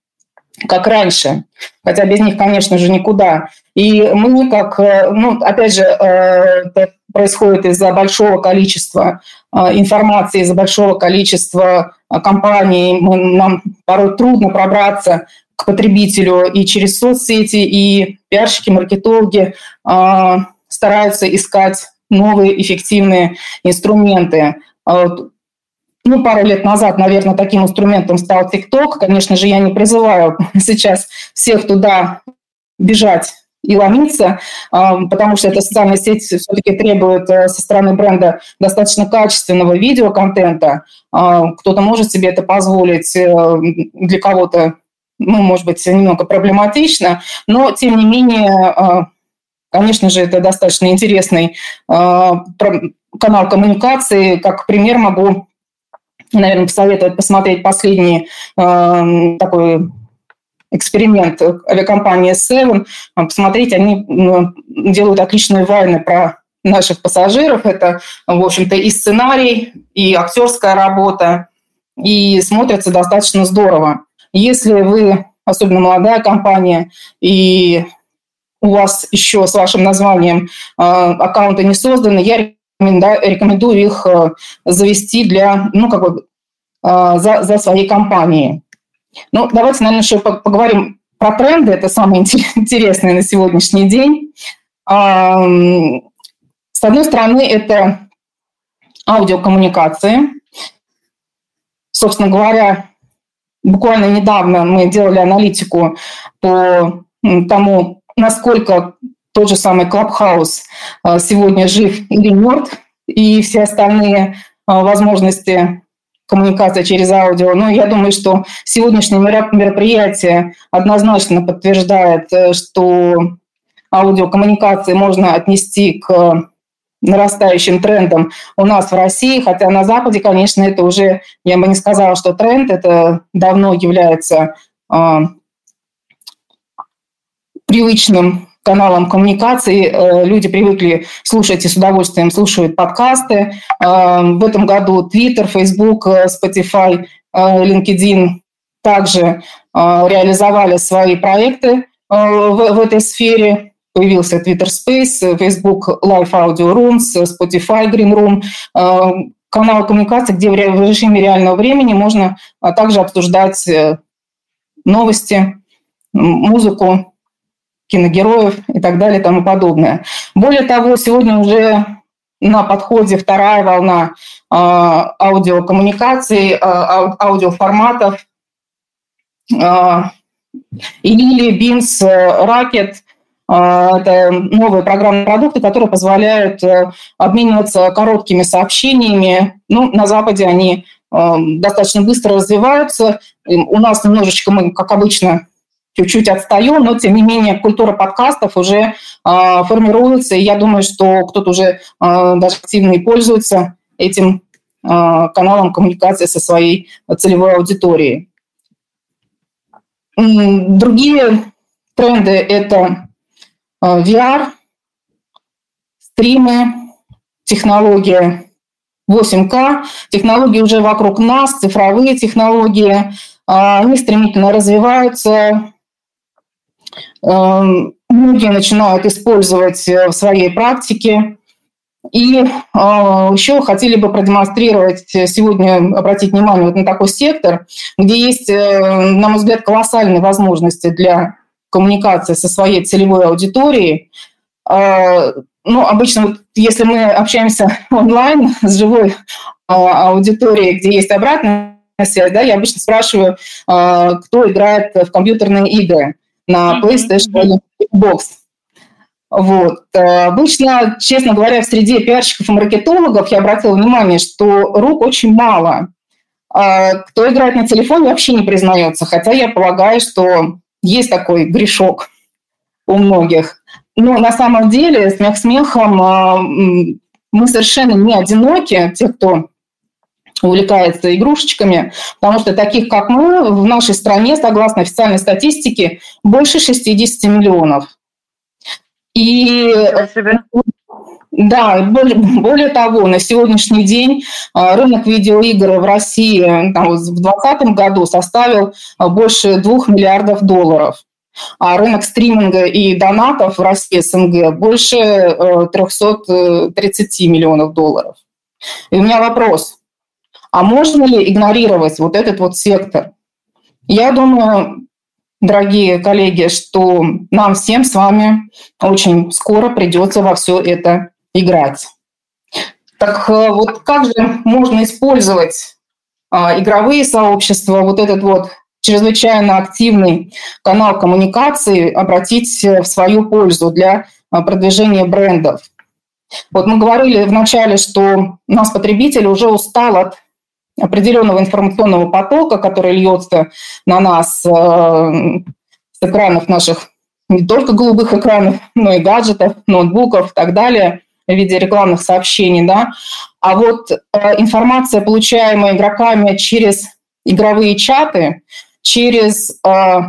как раньше. Хотя без них, конечно же, никуда. И мы, как, э, ну, опять же, э, происходит из-за большого количества информации, из-за большого количества компаний. Нам порой трудно пробраться к потребителю и через соцсети, и пиарщики, маркетологи э, стараются искать новые эффективные инструменты. А ну, пару лет назад, наверное, таким инструментом стал ТикТок. Конечно же, я не призываю сейчас всех туда бежать и ломиться, потому что эта социальная сеть все-таки требует э, со стороны бренда достаточно качественного видеоконтента. Кто-то может себе это позволить, э, для кого-то ну, может быть, немного проблематично, но, тем не менее, а, конечно же, это достаточно интересный а, канал коммуникации. Как пример могу, наверное, посоветовать посмотреть последний а, такой эксперимент авиакомпании Seven. Посмотреть, они делают отличные вайны про наших пассажиров. Это, в общем-то, и сценарий, и актерская работа, и смотрится достаточно здорово. Если вы, особенно молодая компания, и у вас еще с вашим названием а, аккаунты не созданы, я рекомендую их а, завести для, ну, как бы, а, за, за своей компанией. Ну, давайте, наверное, еще поговорим про тренды. Это самое интересное на сегодняшний день. С одной стороны, это аудиокоммуникации. Собственно говоря, Буквально недавно мы делали аналитику по тому, насколько тот же самый Clubhouse а, сегодня жив или мертв, и все остальные а, возможности коммуникации через аудио. Но я думаю, что сегодняшнее мероприятие однозначно подтверждает, э, что аудиокоммуникации можно отнести к нарастающим трендом у нас в России, хотя на Западе, конечно, это уже, я бы не сказала, что тренд, это давно является э, привычным каналом коммуникации. Э, люди привыкли слушать и с удовольствием слушают подкасты. Э, в этом году Twitter, Facebook, Spotify, э, LinkedIn также реализовали свои проекты в, в этой сфере появился Twitter Space, Facebook Live Audio Rooms, Spotify Green Room, канал коммуникации, где в режиме реального времени можно а, также обсуждать новости, музыку, киногероев и так далее и тому подобное. Более того, сегодня уже на подходе вторая волна э, аудиокоммуникаций, э, аудиоформатов. Бинс, Ракет а, это новые программные продукты, которые позволяют э, обмениваться короткими сообщениями. Ну, на Западе они э, достаточно быстро развиваются. У нас немножечко мы, как обычно, чуть-чуть отстаем, но, тем не менее, культура подкастов уже а, формируется, и я думаю, что кто-то уже а, даже активно и пользуется этим каналом коммуникации со своей целевой аудиторией. Другие тренды – это Э, VR, стримы, технология 8К, технологии уже вокруг нас, цифровые технологии, э, они стремительно развиваются, э, многие начинают использовать в своей практике. И э, еще хотели бы продемонстрировать сегодня, обратить внимание вот на такой сектор, где есть, э, на мой взгляд, колоссальные возможности для коммуникации со своей целевой аудиторией. Ну, обычно, если мы общаемся онлайн с живой аудиторией, где есть обратная связь, да, я обычно спрашиваю, кто играет в компьютерные игры на PlayStation или Xbox. Вот. Обычно, честно говоря, в среде пиарщиков и маркетологов я обратила внимание, что рук очень мало. Кто играет на телефоне, вообще не признается, хотя я полагаю, что есть такой грешок у многих. Но на самом деле, смех смехом, мы совершенно не одиноки, те, кто увлекается игрушечками, потому что таких, как мы, в нашей стране, согласно официальной статистике, больше 60 миллионов. И да, более, более того, на сегодняшний день а, рынок видеоигр в России там, в 2020 году составил а, больше 2 миллиардов долларов а рынок стриминга и донатов в России СНГ больше 330 э, миллионов долларов. И у меня вопрос, а можно ли игнорировать вот этот вот сектор? Я думаю, дорогие коллеги, что нам всем с вами очень скоро придется во все это играть. Так э, вот как же можно использовать а, игровые сообщества, вот этот вот чрезвычайно активный канал коммуникации обратить в свою пользу для а, продвижения брендов. Вот мы говорили вначале, что нас потребитель уже устал от определенного информационного потока, который льется на нас э, с экранов наших, не только голубых экранов, но и гаджетов, ноутбуков и так далее, в виде рекламных сообщений. Да? А вот э, информация, получаемая игроками через игровые чаты, через э,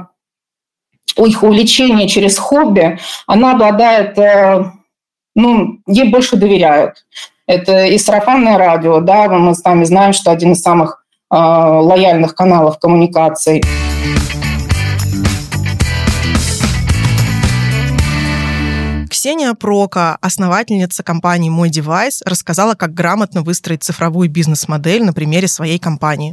их увлечение, через хобби, она обладает, э, ну, ей больше доверяют. Это и сарафанное радио, да, мы с вами знаем, что один из самых э, лояльных каналов коммуникаций. Ксения Прока, основательница компании «Мой девайс», рассказала, как грамотно выстроить цифровую бизнес-модель на примере своей компании.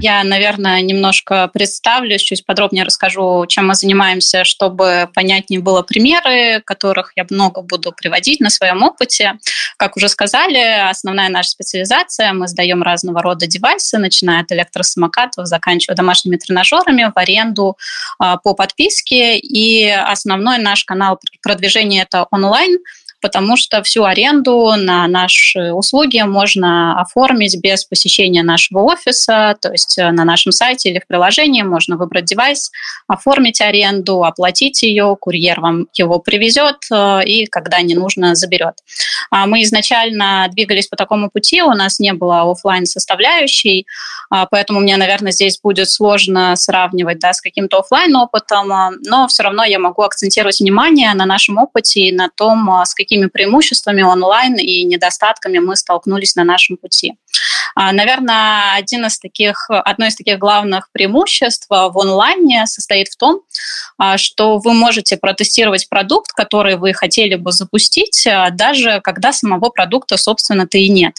Я, наверное, немножко представлюсь, чуть подробнее расскажу, чем мы занимаемся, чтобы понятнее было примеры, которых я много буду приводить на своем опыте. Как уже сказали, основная наша специализация, мы сдаем разного рода девайсы, начиная от электросамокатов, заканчивая домашними тренажерами в аренду а, по подписке. И основной наш канал продвижения – это онлайн – потому что всю аренду на наши услуги можно оформить без посещения нашего офиса, то есть э, на нашем сайте или в приложении можно выбрать девайс, оформить аренду, оплатить ее, курьер вам его привезет э, и когда не нужно заберет. А мы изначально двигались по такому пути, у нас не было офлайн составляющей, а, поэтому мне, наверное, здесь будет сложно сравнивать да, с каким-то офлайн опытом, но все равно я могу акцентировать внимание на нашем опыте и на том, с какими какими преимуществами онлайн и недостатками мы столкнулись на нашем пути. А, наверное, один из таких, одно из таких главных преимуществ в онлайне состоит в том, а, что вы можете протестировать продукт, который вы хотели бы запустить, а, даже когда самого продукта, собственно-то и нет.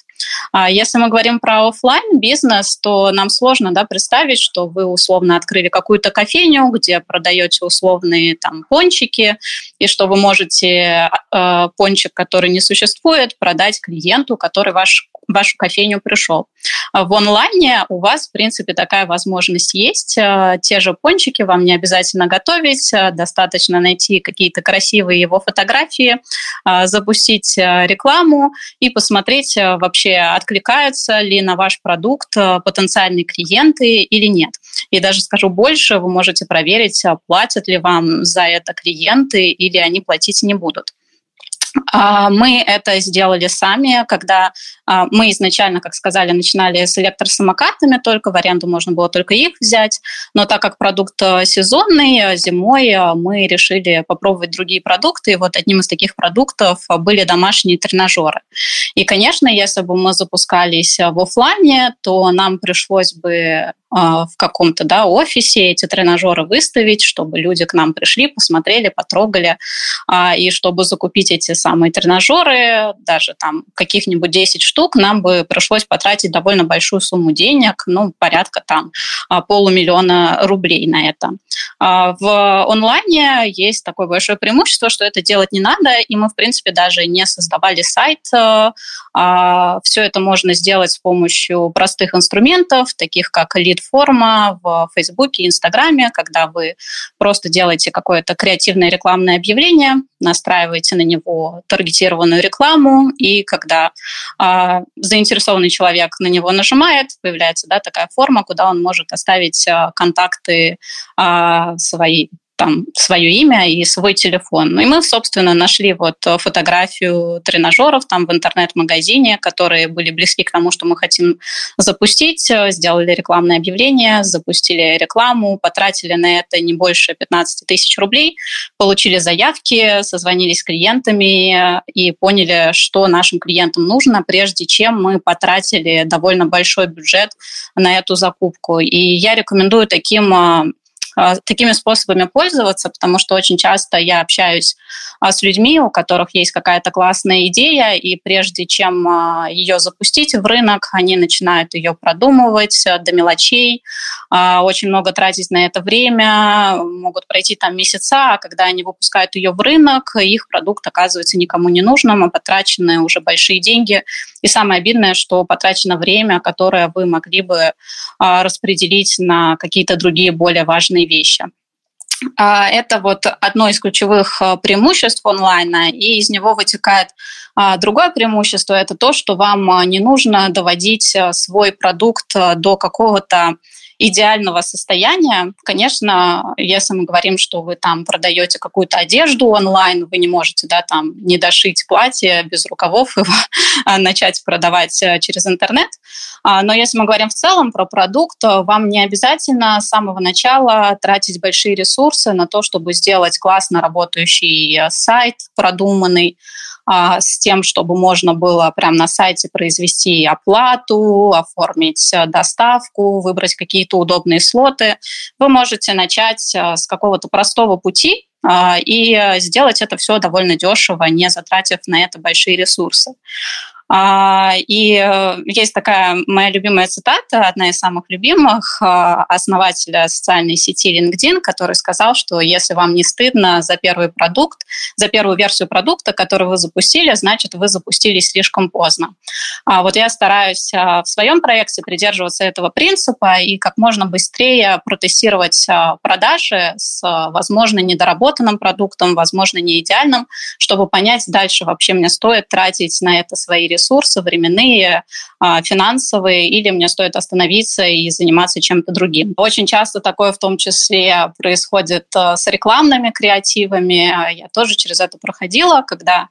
А если мы говорим про офлайн бизнес, то нам сложно да, представить, что вы условно открыли какую-то кофейню, где продаете условные там пончики, и что вы можете э, пончик, который не существует, продать клиенту, который ваш вашу кофейню пришел. В онлайне у вас, в принципе, такая возможность есть. Э, те же пончики вам не обязательно готовить, э, достаточно найти какие-то красивые его фотографии, э, запустить рекламу и посмотреть вообще, откликаются ли на ваш продукт потенциальные клиенты или нет. И даже скажу больше, вы можете проверить, платят ли вам за это клиенты или они платить не будут. А, мы это сделали сами, когда а, мы изначально, как сказали, начинали с электросамокатами только, в аренду можно было только их взять, но так как продукт э, сезонный, э, зимой э, мы решили попробовать другие продукты, и вот одним из таких продуктов были домашние тренажеры. И, конечно, если бы мы запускались в офлайне, то нам пришлось бы а, в каком-то да, офисе эти тренажеры выставить, чтобы люди к нам пришли, посмотрели, потрогали, и чтобы закупить эти самые тренажеры, даже там каких-нибудь 10 штук, штук, нам бы пришлось потратить довольно большую сумму денег, ну, порядка там полумиллиона рублей на это. В онлайне есть такое большое преимущество, что это делать не надо, и мы, в принципе, даже не создавали сайт. Все это можно сделать с помощью простых инструментов, таких как лид-форма в Фейсбуке, Инстаграме, когда вы просто делаете какое-то креативное рекламное объявление, настраиваете на него таргетированную рекламу, и когда э, заинтересованный человек на него нажимает, появляется да, такая форма, куда он может оставить э, контакты э, своей там свое имя и свой телефон. Ну и мы, собственно, нашли вот э, фотографию тренажеров там в интернет-магазине, которые были близки к тому, что мы хотим запустить, э, сделали рекламное объявление, запустили рекламу, потратили на это не больше 15 тысяч рублей, получили заявки, созвонились с клиентами э, и поняли, что нашим клиентам нужно, прежде чем мы потратили довольно большой бюджет на эту закупку. И я рекомендую таким такими способами пользоваться, потому что очень часто я общаюсь а, с людьми, у которых есть какая-то классная идея, и прежде чем а, ее запустить в рынок, они начинают ее продумывать до мелочей, очень много тратить на это время, могут пройти там месяца, а когда они выпускают ее в рынок, их продукт оказывается никому не нужным, а потрачены уже большие деньги. И самое обидное, что потрачено время, которое вы могли бы распределить на какие-то другие более важные вещи. А, это вот одно из ключевых а, преимуществ онлайна, и из него вытекает а, другое преимущество – это то, что вам не нужно доводить свой продукт до какого-то идеального состояния. Конечно, если мы говорим, что вы там продаете какую-то одежду онлайн, вы не можете да, там, не дошить платье без рукавов его начать продавать через интернет. А, но если мы говорим в целом про продукт, вам не обязательно с самого начала тратить большие ресурсы на то, чтобы сделать классно работающий э, сайт, продуманный, а, с тем, чтобы можно было прямо на сайте произвести оплату, оформить э, доставку, выбрать какие-то удобные слоты. Вы можете начать э, с какого-то простого пути, а, и сделать это все довольно дешево, не затратив на это большие ресурсы. А, и э, есть такая моя любимая цитата, одна из самых любимых, а, основателя социальной сети LinkedIn, который сказал, что если вам не стыдно за первый продукт, за первую версию продукта, который вы запустили, значит, вы запустили слишком поздно. А вот я стараюсь в своем проекте придерживаться этого принципа и как можно быстрее протестировать продажи с, возможно, недоработанным продуктом, возможно, не идеальным, чтобы понять дальше вообще мне стоит тратить на это свои ресурсы ресурсы временные, а, финансовые, или мне стоит остановиться и заниматься чем-то другим. Очень часто такое в том числе происходит а, с рекламными креативами. Я тоже через это проходила, когда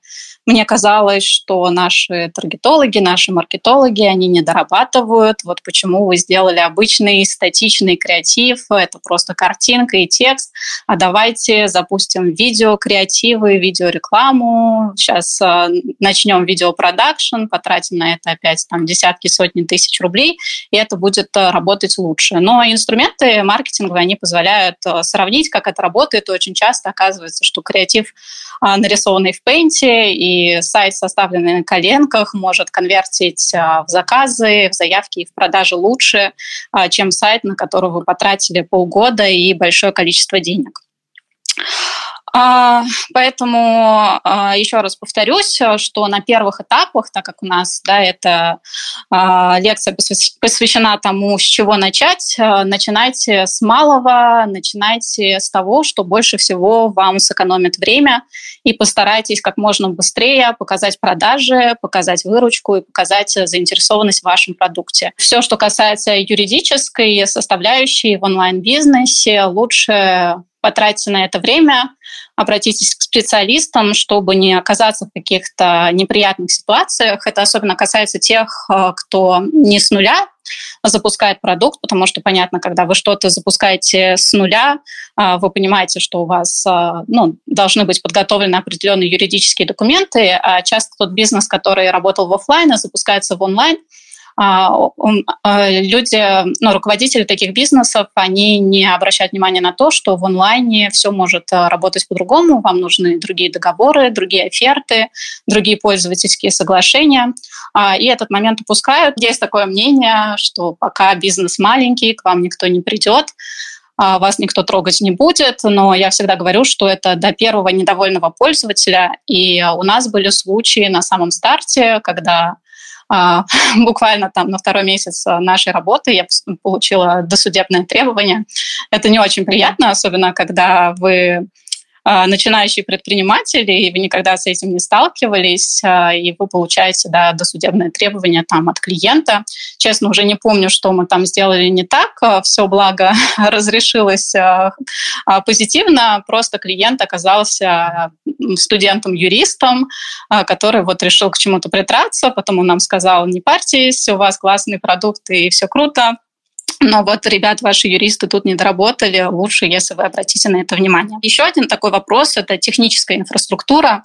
мне казалось, что наши таргетологи, наши маркетологи, они не дорабатывают. Вот почему вы сделали обычный статичный креатив, это просто картинка и текст, а давайте запустим видео креативы, видеорекламу. Сейчас э, начнем видеопродакшн, потратим на это опять там десятки, сотни тысяч рублей, и это будет э, работать лучше. Но инструменты маркетинговые, они позволяют э, сравнить, как это работает, и очень часто оказывается, что креатив нарисованный в Paint и сайт, составленный на коленках, может конвертить а, в заказы, в заявки и в продажи лучше, а, чем сайт, на который вы потратили полгода и большое количество денег. А, поэтому а, еще раз повторюсь, что на первых этапах, так как у нас да, эта а, лекция посвящена тому, с чего начать, начинайте с малого, начинайте с того, что больше всего вам сэкономит время, и постарайтесь как можно быстрее показать продажи, показать выручку и показать заинтересованность в вашем продукте. Все, что касается юридической составляющей в онлайн-бизнесе, лучше потратьте на это время, обратитесь к специалистам, чтобы не оказаться в каких-то неприятных ситуациях. Это особенно касается тех, э, кто не с нуля запускает продукт, потому что, понятно, когда вы что-то запускаете с нуля, э, вы понимаете, что у вас э, ну, должны быть подготовлены определенные юридические документы, а часто тот бизнес, который работал в офлайн, запускается в онлайн, а, а, люди, ну, руководители таких бизнесов, они не обращают внимания на то, что в онлайне все может а, работать по-другому, вам нужны другие договоры, другие оферты, другие пользовательские соглашения, и этот момент упускают. Есть такое мнение, что пока бизнес маленький, к вам никто не придет, вас никто трогать не будет, но я всегда говорю, что это до первого недовольного пользователя, и у нас были случаи на самом старте, когда а, буквально там на второй месяц а, нашей работы я получила досудебное требование. Это не очень приятно, особенно когда вы а, начинающие предприниматели, и вы никогда с этим не сталкивались, а, и вы получаете да, досудебное требование там, от клиента. Честно, уже не помню, что мы там сделали не так. А, Все благо разрешилось позитивно, просто клиент оказался студентом-юристом, который вот решил к чему-то притраться, потом он нам сказал, не парьтесь, у вас классный продукт и все круто, но вот, ребят, ваши юристы тут не доработали, лучше, если вы обратите на это внимание. Еще один такой вопрос – это техническая инфраструктура.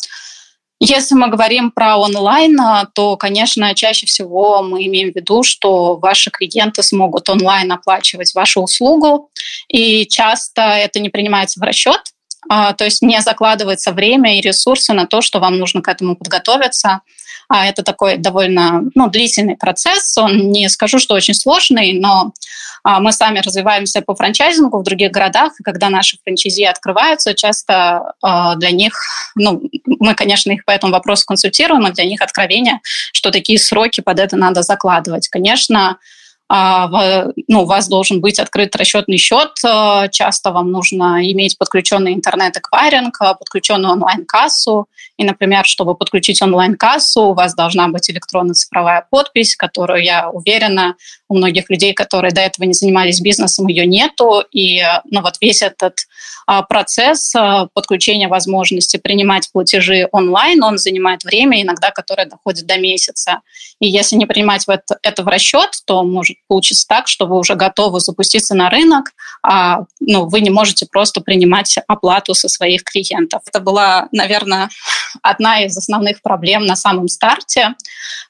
Если мы говорим про онлайн, то, конечно, чаще всего мы имеем в виду, что ваши клиенты смогут онлайн оплачивать вашу услугу, и часто это не принимается в расчет, а, то есть не закладывается время и ресурсы на то, что вам нужно к этому подготовиться. А это такой довольно ну, длительный процесс. Он не скажу, что очень сложный, но мы сами развиваемся по франчайзингу в других городах, и когда наши франчайзи открываются, часто а, для них, ну, мы, конечно, их по этому вопросу консультируем, но для них откровение, что такие сроки под это надо закладывать. Конечно, а, ну, у вас должен быть открыт расчетный счет, часто вам нужно иметь подключенный интернет-эквайринг, подключенную онлайн-кассу, и, например, чтобы подключить онлайн-кассу, у вас должна быть электронно-цифровая подпись, которую, я уверена, у многих людей, которые до этого не занимались бизнесом, ее нету. И ну, вот весь этот а, процесс а, подключения возможности принимать платежи онлайн, он занимает время, иногда которое доходит до месяца. И если не принимать это, это в расчет, то может получиться так, что вы уже готовы запуститься на рынок, а ну, вы не можете просто принимать оплату со своих клиентов. Это была, наверное, одна из основных проблем на самом старте.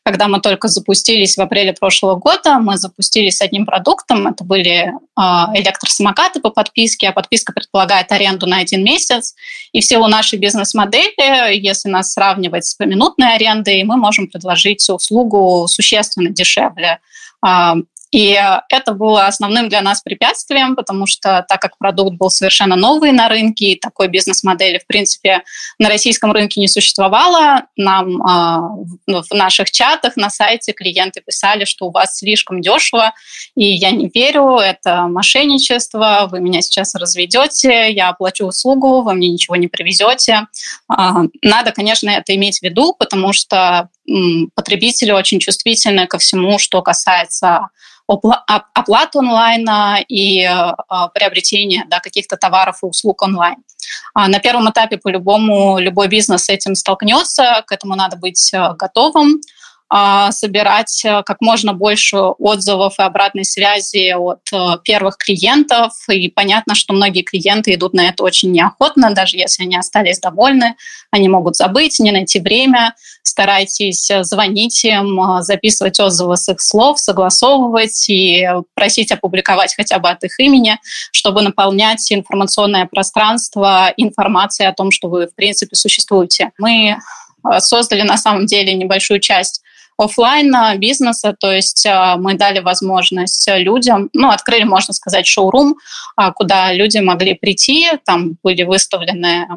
Когда мы только запустились в апреле прошлого года, мы запустились с одним продуктом. Это были а, электросамокаты по подписке, а подписка предполагает аренду на один месяц. И в силу нашей бизнес-модели, если нас сравнивать с поминутной арендой, мы можем предложить услугу существенно дешевле. И это было основным для нас препятствием, потому что так как продукт был совершенно новый на рынке, и такой бизнес-модели, в принципе, на российском рынке не существовало, нам э, в наших чатах на сайте клиенты писали, что у вас слишком дешево, и я не верю, это мошенничество, вы меня сейчас разведете, я оплачу услугу, вы мне ничего не привезете. Э, надо, конечно, это иметь в виду, потому что потребители очень чувствительны ко всему, что касается оплаты онлайна и а, приобретения да, каких-то товаров и услуг онлайн. А на первом этапе по-любому любой бизнес с этим столкнется, к этому надо быть э, готовым. А, собирать э, как можно больше отзывов и обратной связи от э, первых клиентов. И понятно, что многие клиенты идут на это очень неохотно, даже если они остались довольны, они могут забыть, не найти время. Старайтесь э, звонить им, записывать отзывы с их слов, согласовывать и просить опубликовать хотя бы от их имени, чтобы наполнять информационное пространство информацией о том, что вы, в принципе, существуете. Мы создали на самом деле небольшую часть офлайн бизнеса, то есть а, мы дали возможность людям, ну, открыли, можно сказать, шоурум, а, куда люди могли прийти, там были выставлены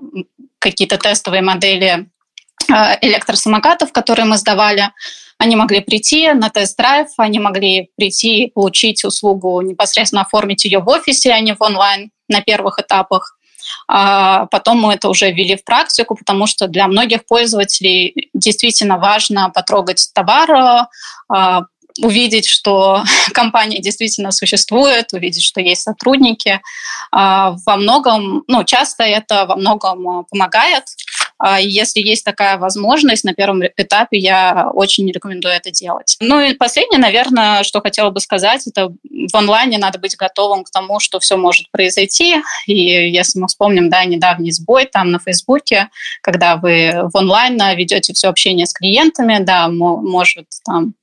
какие-то тестовые модели а, электросамокатов, которые мы сдавали, они могли прийти на тест-драйв, они могли прийти и получить услугу, непосредственно оформить ее в офисе, а не в онлайн на первых этапах. А потом мы это уже ввели в практику, потому что для многих пользователей действительно важно потрогать товар, а, увидеть, что компания действительно существует, увидеть, что есть сотрудники. А, во многом, ну, часто это во многом помогает. А, если есть такая возможность, на первом этапе я очень рекомендую это делать. Ну и последнее, наверное, что хотела бы сказать, это в онлайне надо быть готовым к тому, что все может произойти. И если мы вспомним, да, недавний сбой там на Фейсбуке, когда вы в онлайн ведете все общение с клиентами, да, может там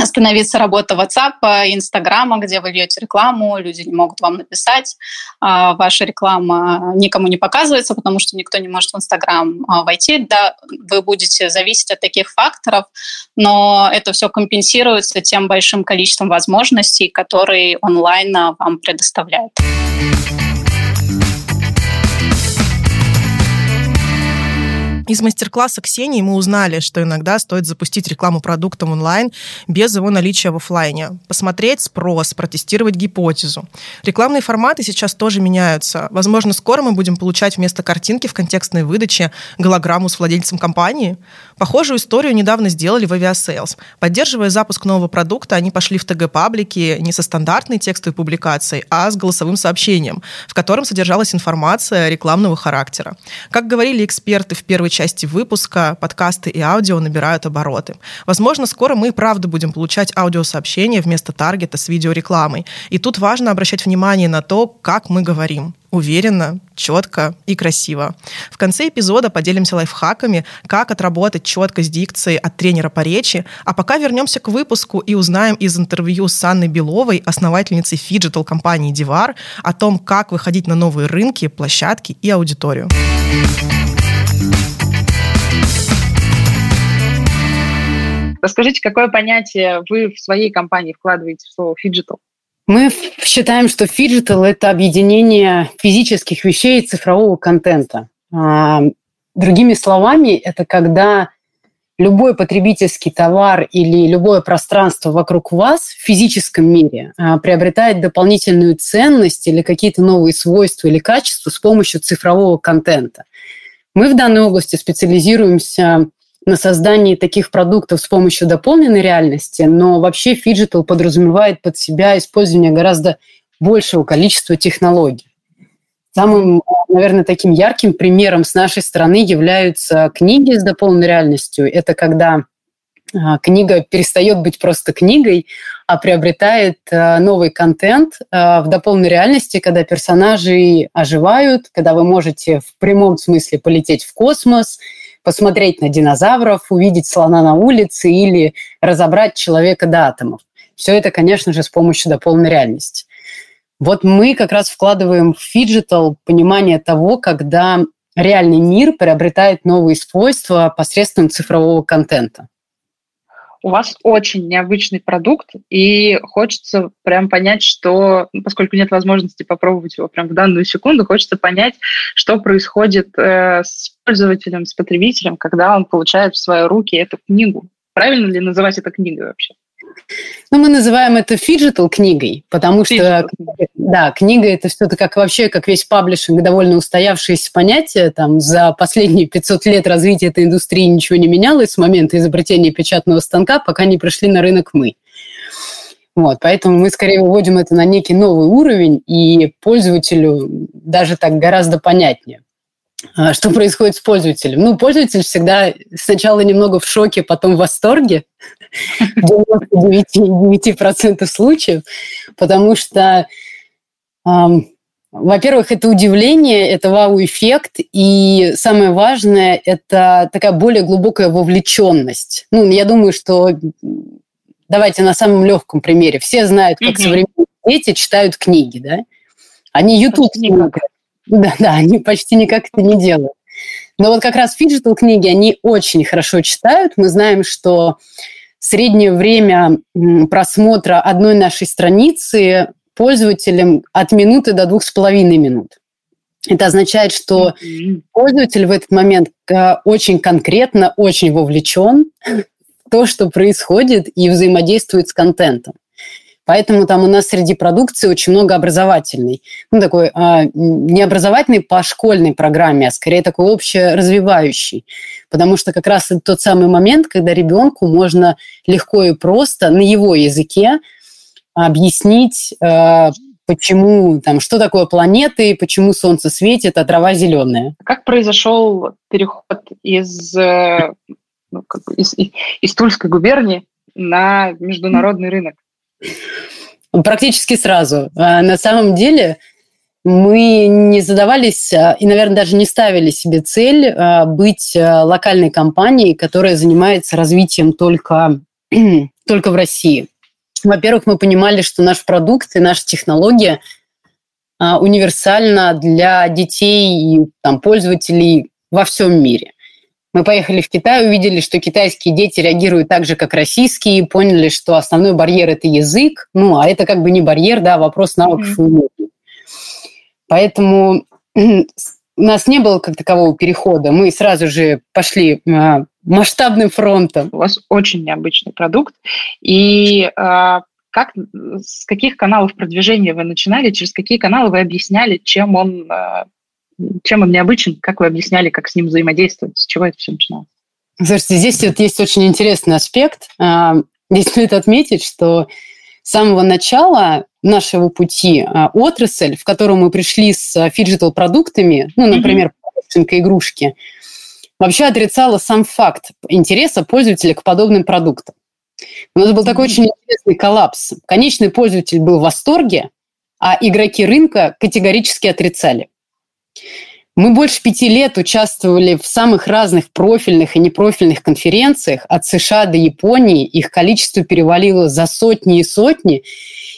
остановиться работа WhatsApp, Инстаграма, где вы ведете рекламу, люди не могут вам написать, а ваша реклама никому не показывается, потому что никто не может в Инстаграм а, войти. Да, вы будете зависеть от таких факторов, но это все компенсируется тем большим количеством возможностей, которые онлайн вам предоставляет. Из мастер-класса Ксении мы узнали, что иногда стоит запустить рекламу продуктом онлайн без его наличия в офлайне, посмотреть спрос, протестировать гипотезу. Рекламные форматы сейчас тоже меняются. Возможно, скоро мы будем получать вместо картинки в контекстной выдаче голограмму с владельцем компании. Похожую историю недавно сделали в Aviasales. Поддерживая запуск нового продукта, они пошли в ТГ-паблики не со стандартной текстовой публикацией, а с голосовым сообщением, в котором содержалась информация рекламного характера. Как говорили эксперты в первой части выпуска подкасты и аудио набирают обороты. Возможно, скоро мы и правда будем получать аудиосообщения вместо таргета с видеорекламой. И тут важно обращать внимание на то, как мы говорим уверенно, четко и красиво. В конце эпизода поделимся лайфхаками, как отработать четкость дикции от тренера по речи, а пока вернемся к выпуску и узнаем из интервью с Анной Беловой, основательницей phygital компании Devar, о том, как выходить на новые рынки, площадки и аудиторию. Расскажите, какое понятие вы в своей компании вкладываете в слово phygital? Мы считаем, что фиджитал – это объединение физических вещей и цифрового контента. А, другими словами, это когда любой потребительский товар или любое пространство вокруг вас в физическом мире а, приобретает дополнительную ценность или какие-то новые свойства или качества с помощью цифрового контента. Мы в данной области специализируемся на создании таких продуктов с помощью дополненной реальности, но вообще phygital подразумевает под себя использование гораздо большего количества технологий. Самым, наверное, таким ярким примером с нашей стороны являются книги с дополненной реальностью. Это когда а, книга перестает быть просто книгой, а приобретает а, новый контент а, в дополненной реальности, когда персонажи оживают, когда вы можете в прямом смысле полететь в космос – посмотреть на динозавров, увидеть слона на улице или разобрать человека до атомов. Все это, конечно же, с помощью дополненной реальности. Вот мы как раз вкладываем в phygital понимание того, когда реальный мир приобретает новые свойства посредством цифрового контента у вас очень необычный продукт, и хочется прям понять, что, поскольку нет возможности попробовать его прям в данную секунду, хочется понять, что происходит э, с пользователем, с потребителем, когда он получает в свои руки эту книгу. Правильно ли называть это книгой вообще? Ну, мы называем это phygital книгой, потому что, да, книга – это все-таки как вообще, как весь publishing, довольно устоявшееся понятие. Там за последние 500 лет развития этой индустрии ничего не менялось с момента изобретения печатного станка, пока не пришли на рынок мы. Вот, поэтому мы скорее выводим это на некий новый уровень, и пользователю даже так гораздо понятнее. А, что происходит с пользователем? Ну, пользователь всегда сначала немного в шоке, потом в восторге, 99% случаев, потому что, эм, во-первых, это удивление, это вау-эффект, и самое важное, это такая более глубокая вовлеченность. Ну, я думаю, что давайте на самом легком примере. Все знают, как mm-hmm. современные дети читают книги, да? Они YouTube смотрят. Да, да, они почти никак это не делают. Но вот как раз phygital книги, они очень хорошо читают. Мы знаем, что среднее время просмотра одной нашей страницы пользователем от минуты до двух с половиной минут. Это означает, что пользователь в этот момент э, очень конкретно, очень вовлечен в то, что происходит, и взаимодействует с контентом. Поэтому там у нас среди продукции очень много образовательной. Ну, такой а, не образовательный по школьной программе, а скорее такой общеразвивающий. Потому что как раз это тот самый момент, когда ребенку можно легко и просто на его языке объяснить, а, почему там, что такое планеты, почему Солнце светит, а трава зеленая. Как произошел переход из, э, ну, как бы из, из Тульской губернии на международный рынок? Практически сразу. А на самом деле мы не задавались а, и, наверное, даже не ставили себе цель а, быть локальной компанией, которая занимается развитием только только в России. Во-первых, мы понимали, что наш продукт и наша технология универсальна для детей и там, пользователей во всем мире. Мы поехали в Китай, увидели, что китайские дети реагируют так же, как российские, и поняли, что основной барьер – это язык. Ну, а это как бы не барьер, да, вопрос навыков mm-hmm. и умений. Поэтому у нас не было как такового перехода. Мы сразу же пошли а, масштабным фронтом. У вас очень необычный продукт. И а, как, с каких каналов продвижения вы начинали, через какие каналы вы объясняли, чем он, а, чем он необычен, как вы объясняли, как с ним взаимодействовать, с чего это все начиналось? Слушайте, здесь вот есть очень интересный аспект. Здесь стоит отметить, что с самого начала нашего пути а, отрасль, в которую мы пришли с фиджитал-продуктами, ну, например, mm-hmm. игрушки, вообще отрицала сам факт интереса пользователя к подобным продуктам. У нас был такой очень интересный коллапс. Конечный пользователь был в восторге, а игроки рынка категорически отрицали. Мы больше пяти лет участвовали в самых разных профильных и непрофильных конференциях от США до Японии. Их количество перевалило за сотни и сотни.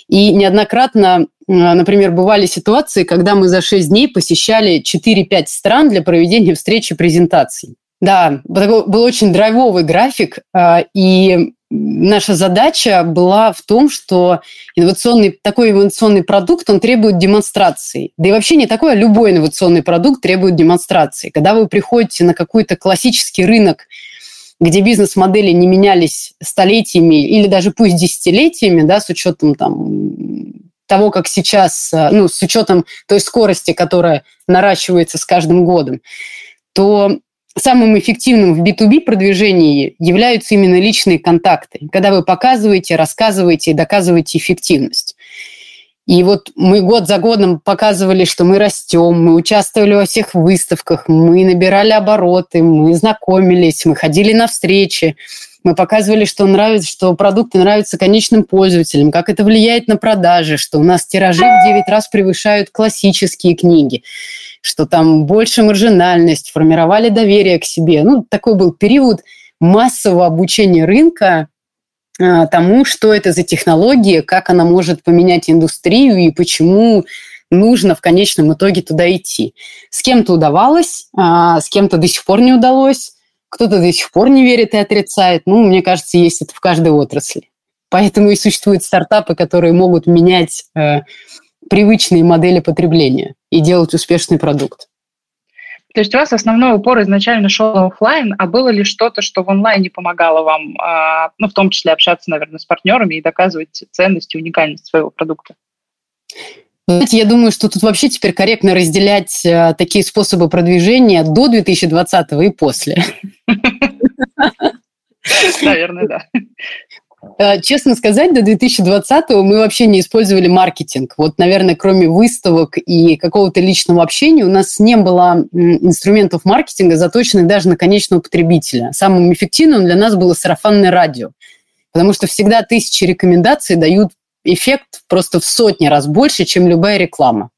И неоднократно, например, бывали ситуации, когда мы за шесть дней посещали 4-5 стран для проведения встречи презентаций. Да, был очень драйвовый график, а, и наша задача была в том, что инновационный, такой инновационный продукт, он требует демонстрации. Да и вообще не такой, а любой инновационный продукт требует демонстрации. Когда вы приходите на какой-то классический рынок, где бизнес-модели не менялись столетиями или даже пусть десятилетиями, да, с учетом там, того, как сейчас, ну, с учетом той скорости, которая наращивается с каждым годом, то самым эффективным в B2B продвижении являются именно личные контакты, когда вы показываете, рассказываете и доказываете эффективность. И вот мы год за годом показывали, что мы растем, мы участвовали во всех выставках, мы набирали обороты, мы знакомились, мы ходили на встречи, мы показывали, что нравится, что продукты нравятся конечным пользователям, как это влияет на продажи, что у нас тиражи в 9 раз превышают классические книги что там больше маржинальность, формировали доверие к себе. Ну, такой был период массового обучения рынка а, тому, что это за технология, как она может поменять индустрию и почему нужно в конечном итоге туда идти. С кем-то удавалось, а с кем-то до сих пор не удалось, кто-то до сих пор не верит и отрицает. Ну, мне кажется, есть это в каждой отрасли. Поэтому и существуют стартапы, которые могут менять э, привычные модели потребления и делать успешный продукт. То есть у вас основной упор изначально шел на офлайн, а было ли что-то, что в онлайне помогало вам, а, ну, в том числе общаться, наверное, с партнерами и доказывать ценность и уникальность своего продукта? Знаете, я думаю, что тут вообще теперь корректно разделять а, такие способы продвижения до 2020 и после. Наверное, да. Э, честно сказать, до 2020-го мы вообще не использовали маркетинг. Вот, наверное, кроме выставок и какого-то личного общения, у нас не было инструментов маркетинга, заточенных даже на конечного потребителя. Самым эффективным для нас было сарафанное радио. Потому что всегда тысячи рекомендаций дают эффект просто в сотни раз больше, чем любая реклама.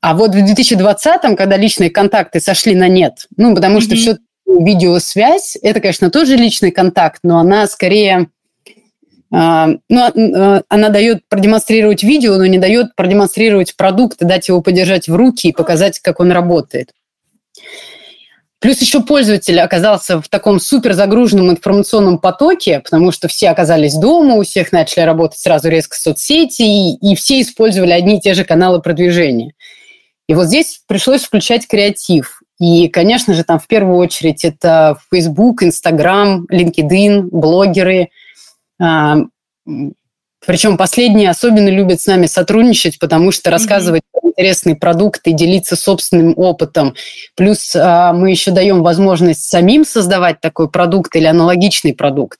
А вот в 2020-м, когда личные контакты сошли на нет, ну, потому mm-hmm. что все видеосвязь, это, конечно, тоже личный контакт, но она скорее а, ну, а, она дает продемонстрировать видео, но не дает продемонстрировать продукт и дать его подержать в руки и показать, как он работает. Плюс еще пользователь оказался в таком супер загруженном информационном потоке, потому что все оказались дома, у всех начали работать сразу резко соцсети, и, и все использовали одни и те же каналы продвижения. И вот здесь пришлось включать креатив. И, конечно же, там в первую очередь это Facebook, Instagram, LinkedIn, блогеры. Причем последние особенно любят с нами сотрудничать, потому что рассказывать mm-hmm интересные продукты, делиться собственным опытом. Плюс а, мы еще даем возможность самим создавать такой продукт или аналогичный продукт.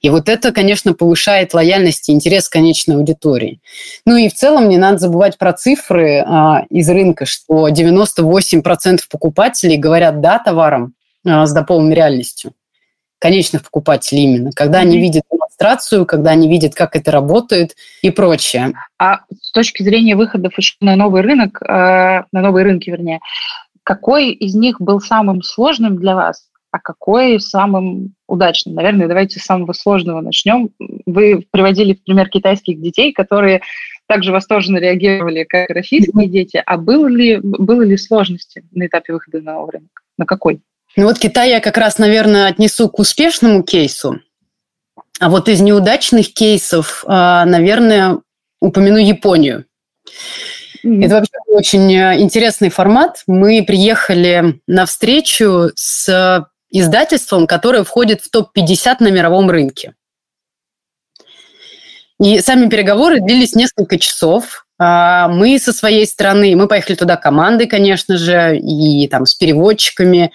И вот это, конечно, повышает лояльность и интерес конечной аудитории. Ну и в целом не надо забывать про цифры а, из рынка, что 98% покупателей говорят «да» товарам а, с дополненной реальностью конечных покупателей именно, когда mm-hmm. они видят демонстрацию, когда они видят, как это работает и прочее. А с точки зрения выходов еще на новый рынок, э, на новые рынки, вернее, какой из них был самым сложным для вас? а какой самым удачным? Наверное, давайте с самого сложного начнем. Вы приводили в пример китайских детей, которые также восторженно реагировали, как российские дети. А было ли, было ли сложности на этапе выхода на новый рынок? На какой? Ну вот Китай я как раз, наверное, отнесу к успешному кейсу. А вот из неудачных кейсов, а, наверное, упомяну Японию. Mm-hmm. Это вообще очень э, интересный формат. Мы приехали на встречу с издательством, которое входит в топ-50 на мировом рынке. И сами переговоры длились несколько часов. А, мы со своей стороны, мы поехали туда командой, конечно же, и там с переводчиками.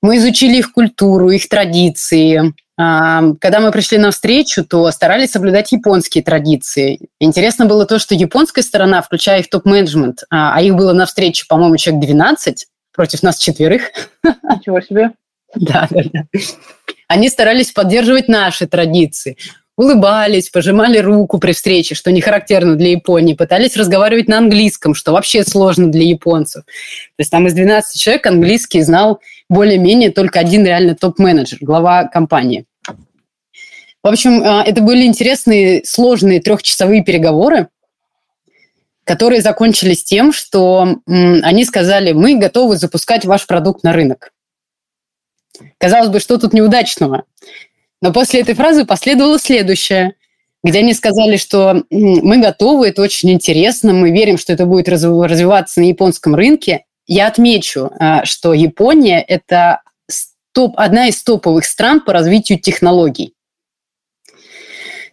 Мы изучили их культуру, их традиции. Когда мы пришли на встречу, то старались соблюдать японские традиции. Интересно было то, что японская сторона, включая их топ-менеджмент, а, а их было на встрече, по-моему, человек 12 против нас четверых. Ничего себе. Да, да, да. Они старались поддерживать наши традиции. Улыбались, пожимали руку при встрече, что не характерно для Японии. Пытались разговаривать на английском, что вообще сложно для японцев. То есть там из 12 человек английский знал более-менее только один реально топ-менеджер, глава компании. В общем, а, это были интересные, сложные трехчасовые переговоры, которые закончились тем, что они сказали, мы готовы запускать ваш продукт на рынок. Казалось бы, что тут неудачного? Но после этой фразы последовало следующее, где они сказали, что мы готовы, это очень интересно, мы верим, что это будет развиваться на японском рынке. Я отмечу, а, что Япония – это топ, одна из топовых стран по развитию технологий.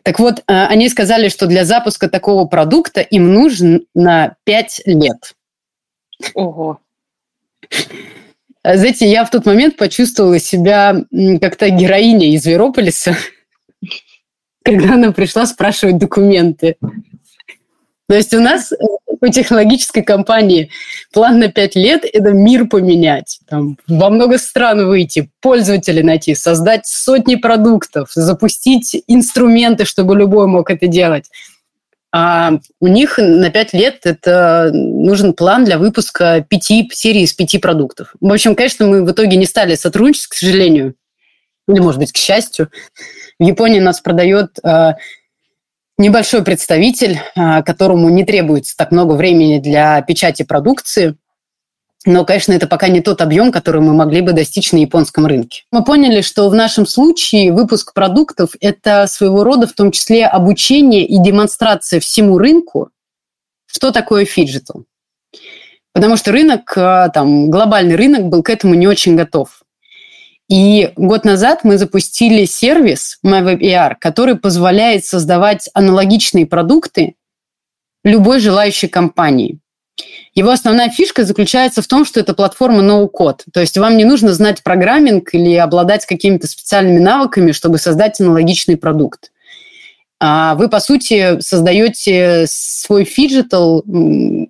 Так вот, а, они сказали, что для запуска такого продукта им нужно 5 лет. Ого. Знаете, я в тот момент почувствовала себя как-то героиней из Верополиса, когда она пришла спрашивать документы. То есть у нас по технологической компании план на 5 лет – это мир поменять, там, во много стран выйти, пользователей найти, создать сотни продуктов, запустить инструменты, чтобы любой мог это делать. А у них на 5 лет это нужен план для выпуска пяти серий из пяти продуктов. В общем, конечно, мы в итоге не стали сотрудничать, к сожалению, или, может быть, к счастью. В Японии нас продает а, небольшой представитель, а, которому не требуется так много времени для печати продукции. Но, конечно, это пока не тот объем, который мы могли бы достичь на японском рынке. Мы поняли, что в нашем случае выпуск продуктов – это своего рода в том числе обучение и демонстрация всему рынку, что такое phygital. Потому что рынок, а, там, глобальный рынок был к этому не очень готов. И год назад мы запустили сервис MyWebAR, который позволяет создавать аналогичные продукты любой желающей компании. Его основная фишка заключается в том, что это платформа no-code. То есть вам не нужно знать programming или обладать какими-то специальными навыками, чтобы создать аналогичный продукт. А вы, по сути, создаете свой phygital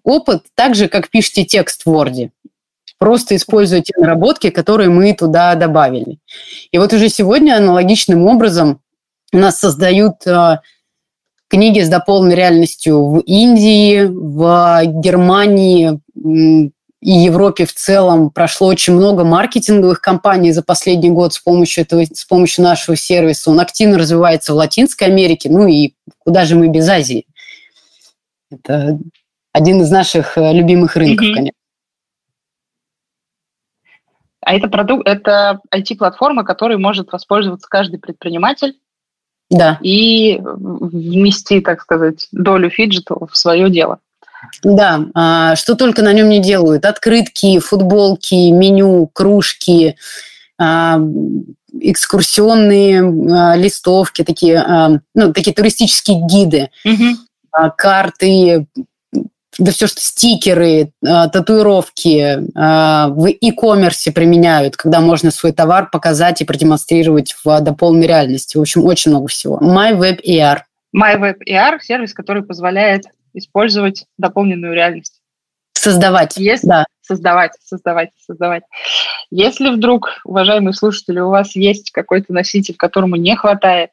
опыт так же, как пишете текст в Word. Просто используя те наработки, которые мы туда добавили. И вот уже сегодня аналогичным образом у нас создают а, книги с дополненной реальностью в Индии, в Германии и Европе в целом прошло очень много маркетинговых кампаний за последний год с помощью, этого, с помощью нашего сервиса. Он активно развивается в Латинской Америке, ну и куда же мы без Азии. Это один из наших э, любимых рынков, mm-hmm. конечно. А это продукт, это IT-платформа, которой может воспользоваться каждый предприниматель да. и внести, так сказать, долю phygital в свое дело. Да, а, что только на нем не делают. Открытки, футболки, меню, кружки, а, экскурсионные а, листовки, такие, ну, такие туристические гиды, угу. карты, да все, что стикеры, э, татуировки э, в e-commerce применяют, когда можно свой товар показать и продемонстрировать в дополненной реальности. В общем, очень много всего. MyWebER. MyWebER – сервис, который позволяет использовать дополненную реальность. Создавать, Если, да. Создавать, создавать, создавать. Если вдруг, уважаемые слушатели, у вас есть какой-то носитель, которому не хватает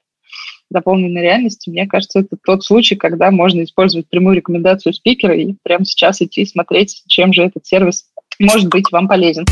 дополненной реальности, мне кажется, это тот случай, когда можно использовать прямую рекомендацию спикера и прямо сейчас идти смотреть, чем же этот сервис может быть вам полезен.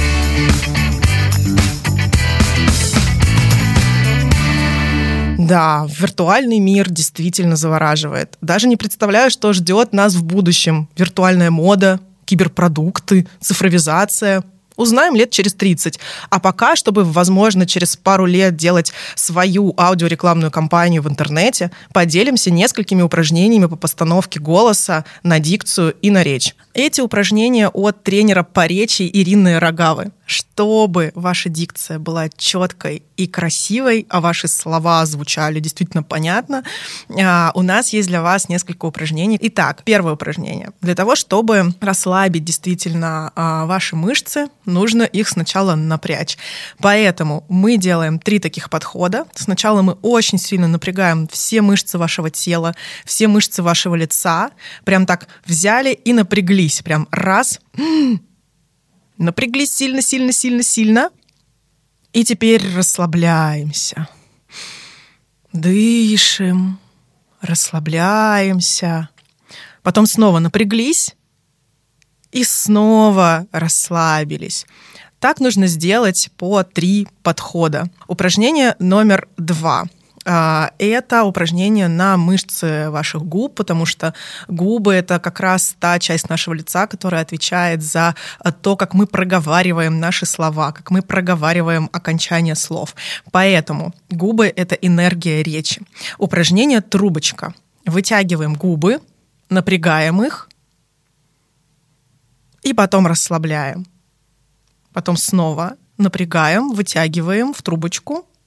Да, виртуальный мир действительно завораживает. Даже не представляю, что ждет нас в будущем. Виртуальная мода, киберпродукты, цифровизация – узнаем лет через 30. А пока, чтобы, возможно, через пару лет делать свою аудиорекламную кампанию в интернете, поделимся несколькими упражнениями по постановке голоса на дикцию и на речь. Эти упражнения от тренера по речи Ирины Рогавы чтобы ваша дикция была четкой и красивой, а ваши слова звучали действительно понятно, а, у нас есть для вас несколько упражнений. Итак, первое упражнение. Для того, чтобы расслабить действительно а, ваши мышцы, нужно их сначала напрячь. Поэтому мы делаем три таких подхода. Сначала мы очень сильно напрягаем все мышцы вашего тела, все мышцы вашего лица. Прям так взяли и напряглись. Прям раз, Напряглись сильно, сильно, сильно, сильно. И теперь расслабляемся. Дышим, расслабляемся. Потом снова напряглись и снова расслабились. Так нужно сделать по три подхода. Упражнение номер два – это упражнение на мышцы ваших губ, потому что губы — это как раз та часть нашего лица, которая отвечает за то, как мы проговариваем наши слова, как мы проговариваем окончание слов. Поэтому губы — это энергия речи. Упражнение «трубочка». Вытягиваем губы, напрягаем их и потом расслабляем. Потом снова напрягаем, вытягиваем в трубочку —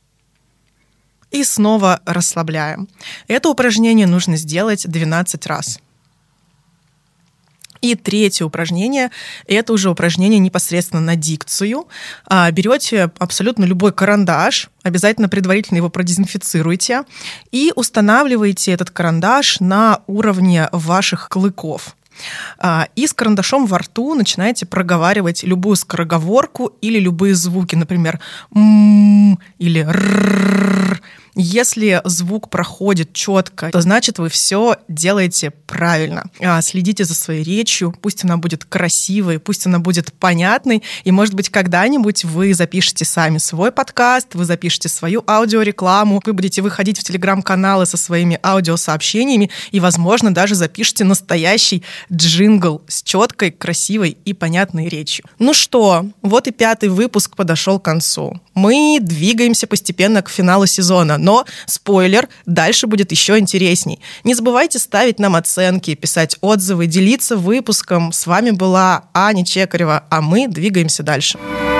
и снова расслабляем. Это упражнение нужно сделать 12 раз. И третье упражнение – это уже упражнение непосредственно на дикцию. А, берете абсолютно любой карандаш, обязательно предварительно его продезинфицируйте и устанавливаете этот карандаш на уровне ваших клыков. А, и с карандашом во рту начинаете проговаривать любую скороговорку или любые звуки, например, м или р если звук проходит четко, то значит вы все делаете правильно. А, следите за своей речью, пусть она будет красивой, пусть она будет понятной, и, может быть, когда-нибудь вы запишете сами свой подкаст, вы запишете свою аудиорекламу, вы будете выходить в телеграм-каналы со своими аудиосообщениями и, возможно, даже запишите настоящий джингл с четкой, красивой и понятной речью. Ну что, вот и пятый выпуск подошел к концу. Мы двигаемся постепенно к финалу сезона, но, спойлер, дальше будет еще интересней. Не забывайте ставить нам оценки, писать отзывы, делиться выпуском. С вами была Аня Чекарева, а мы двигаемся дальше. Дальше.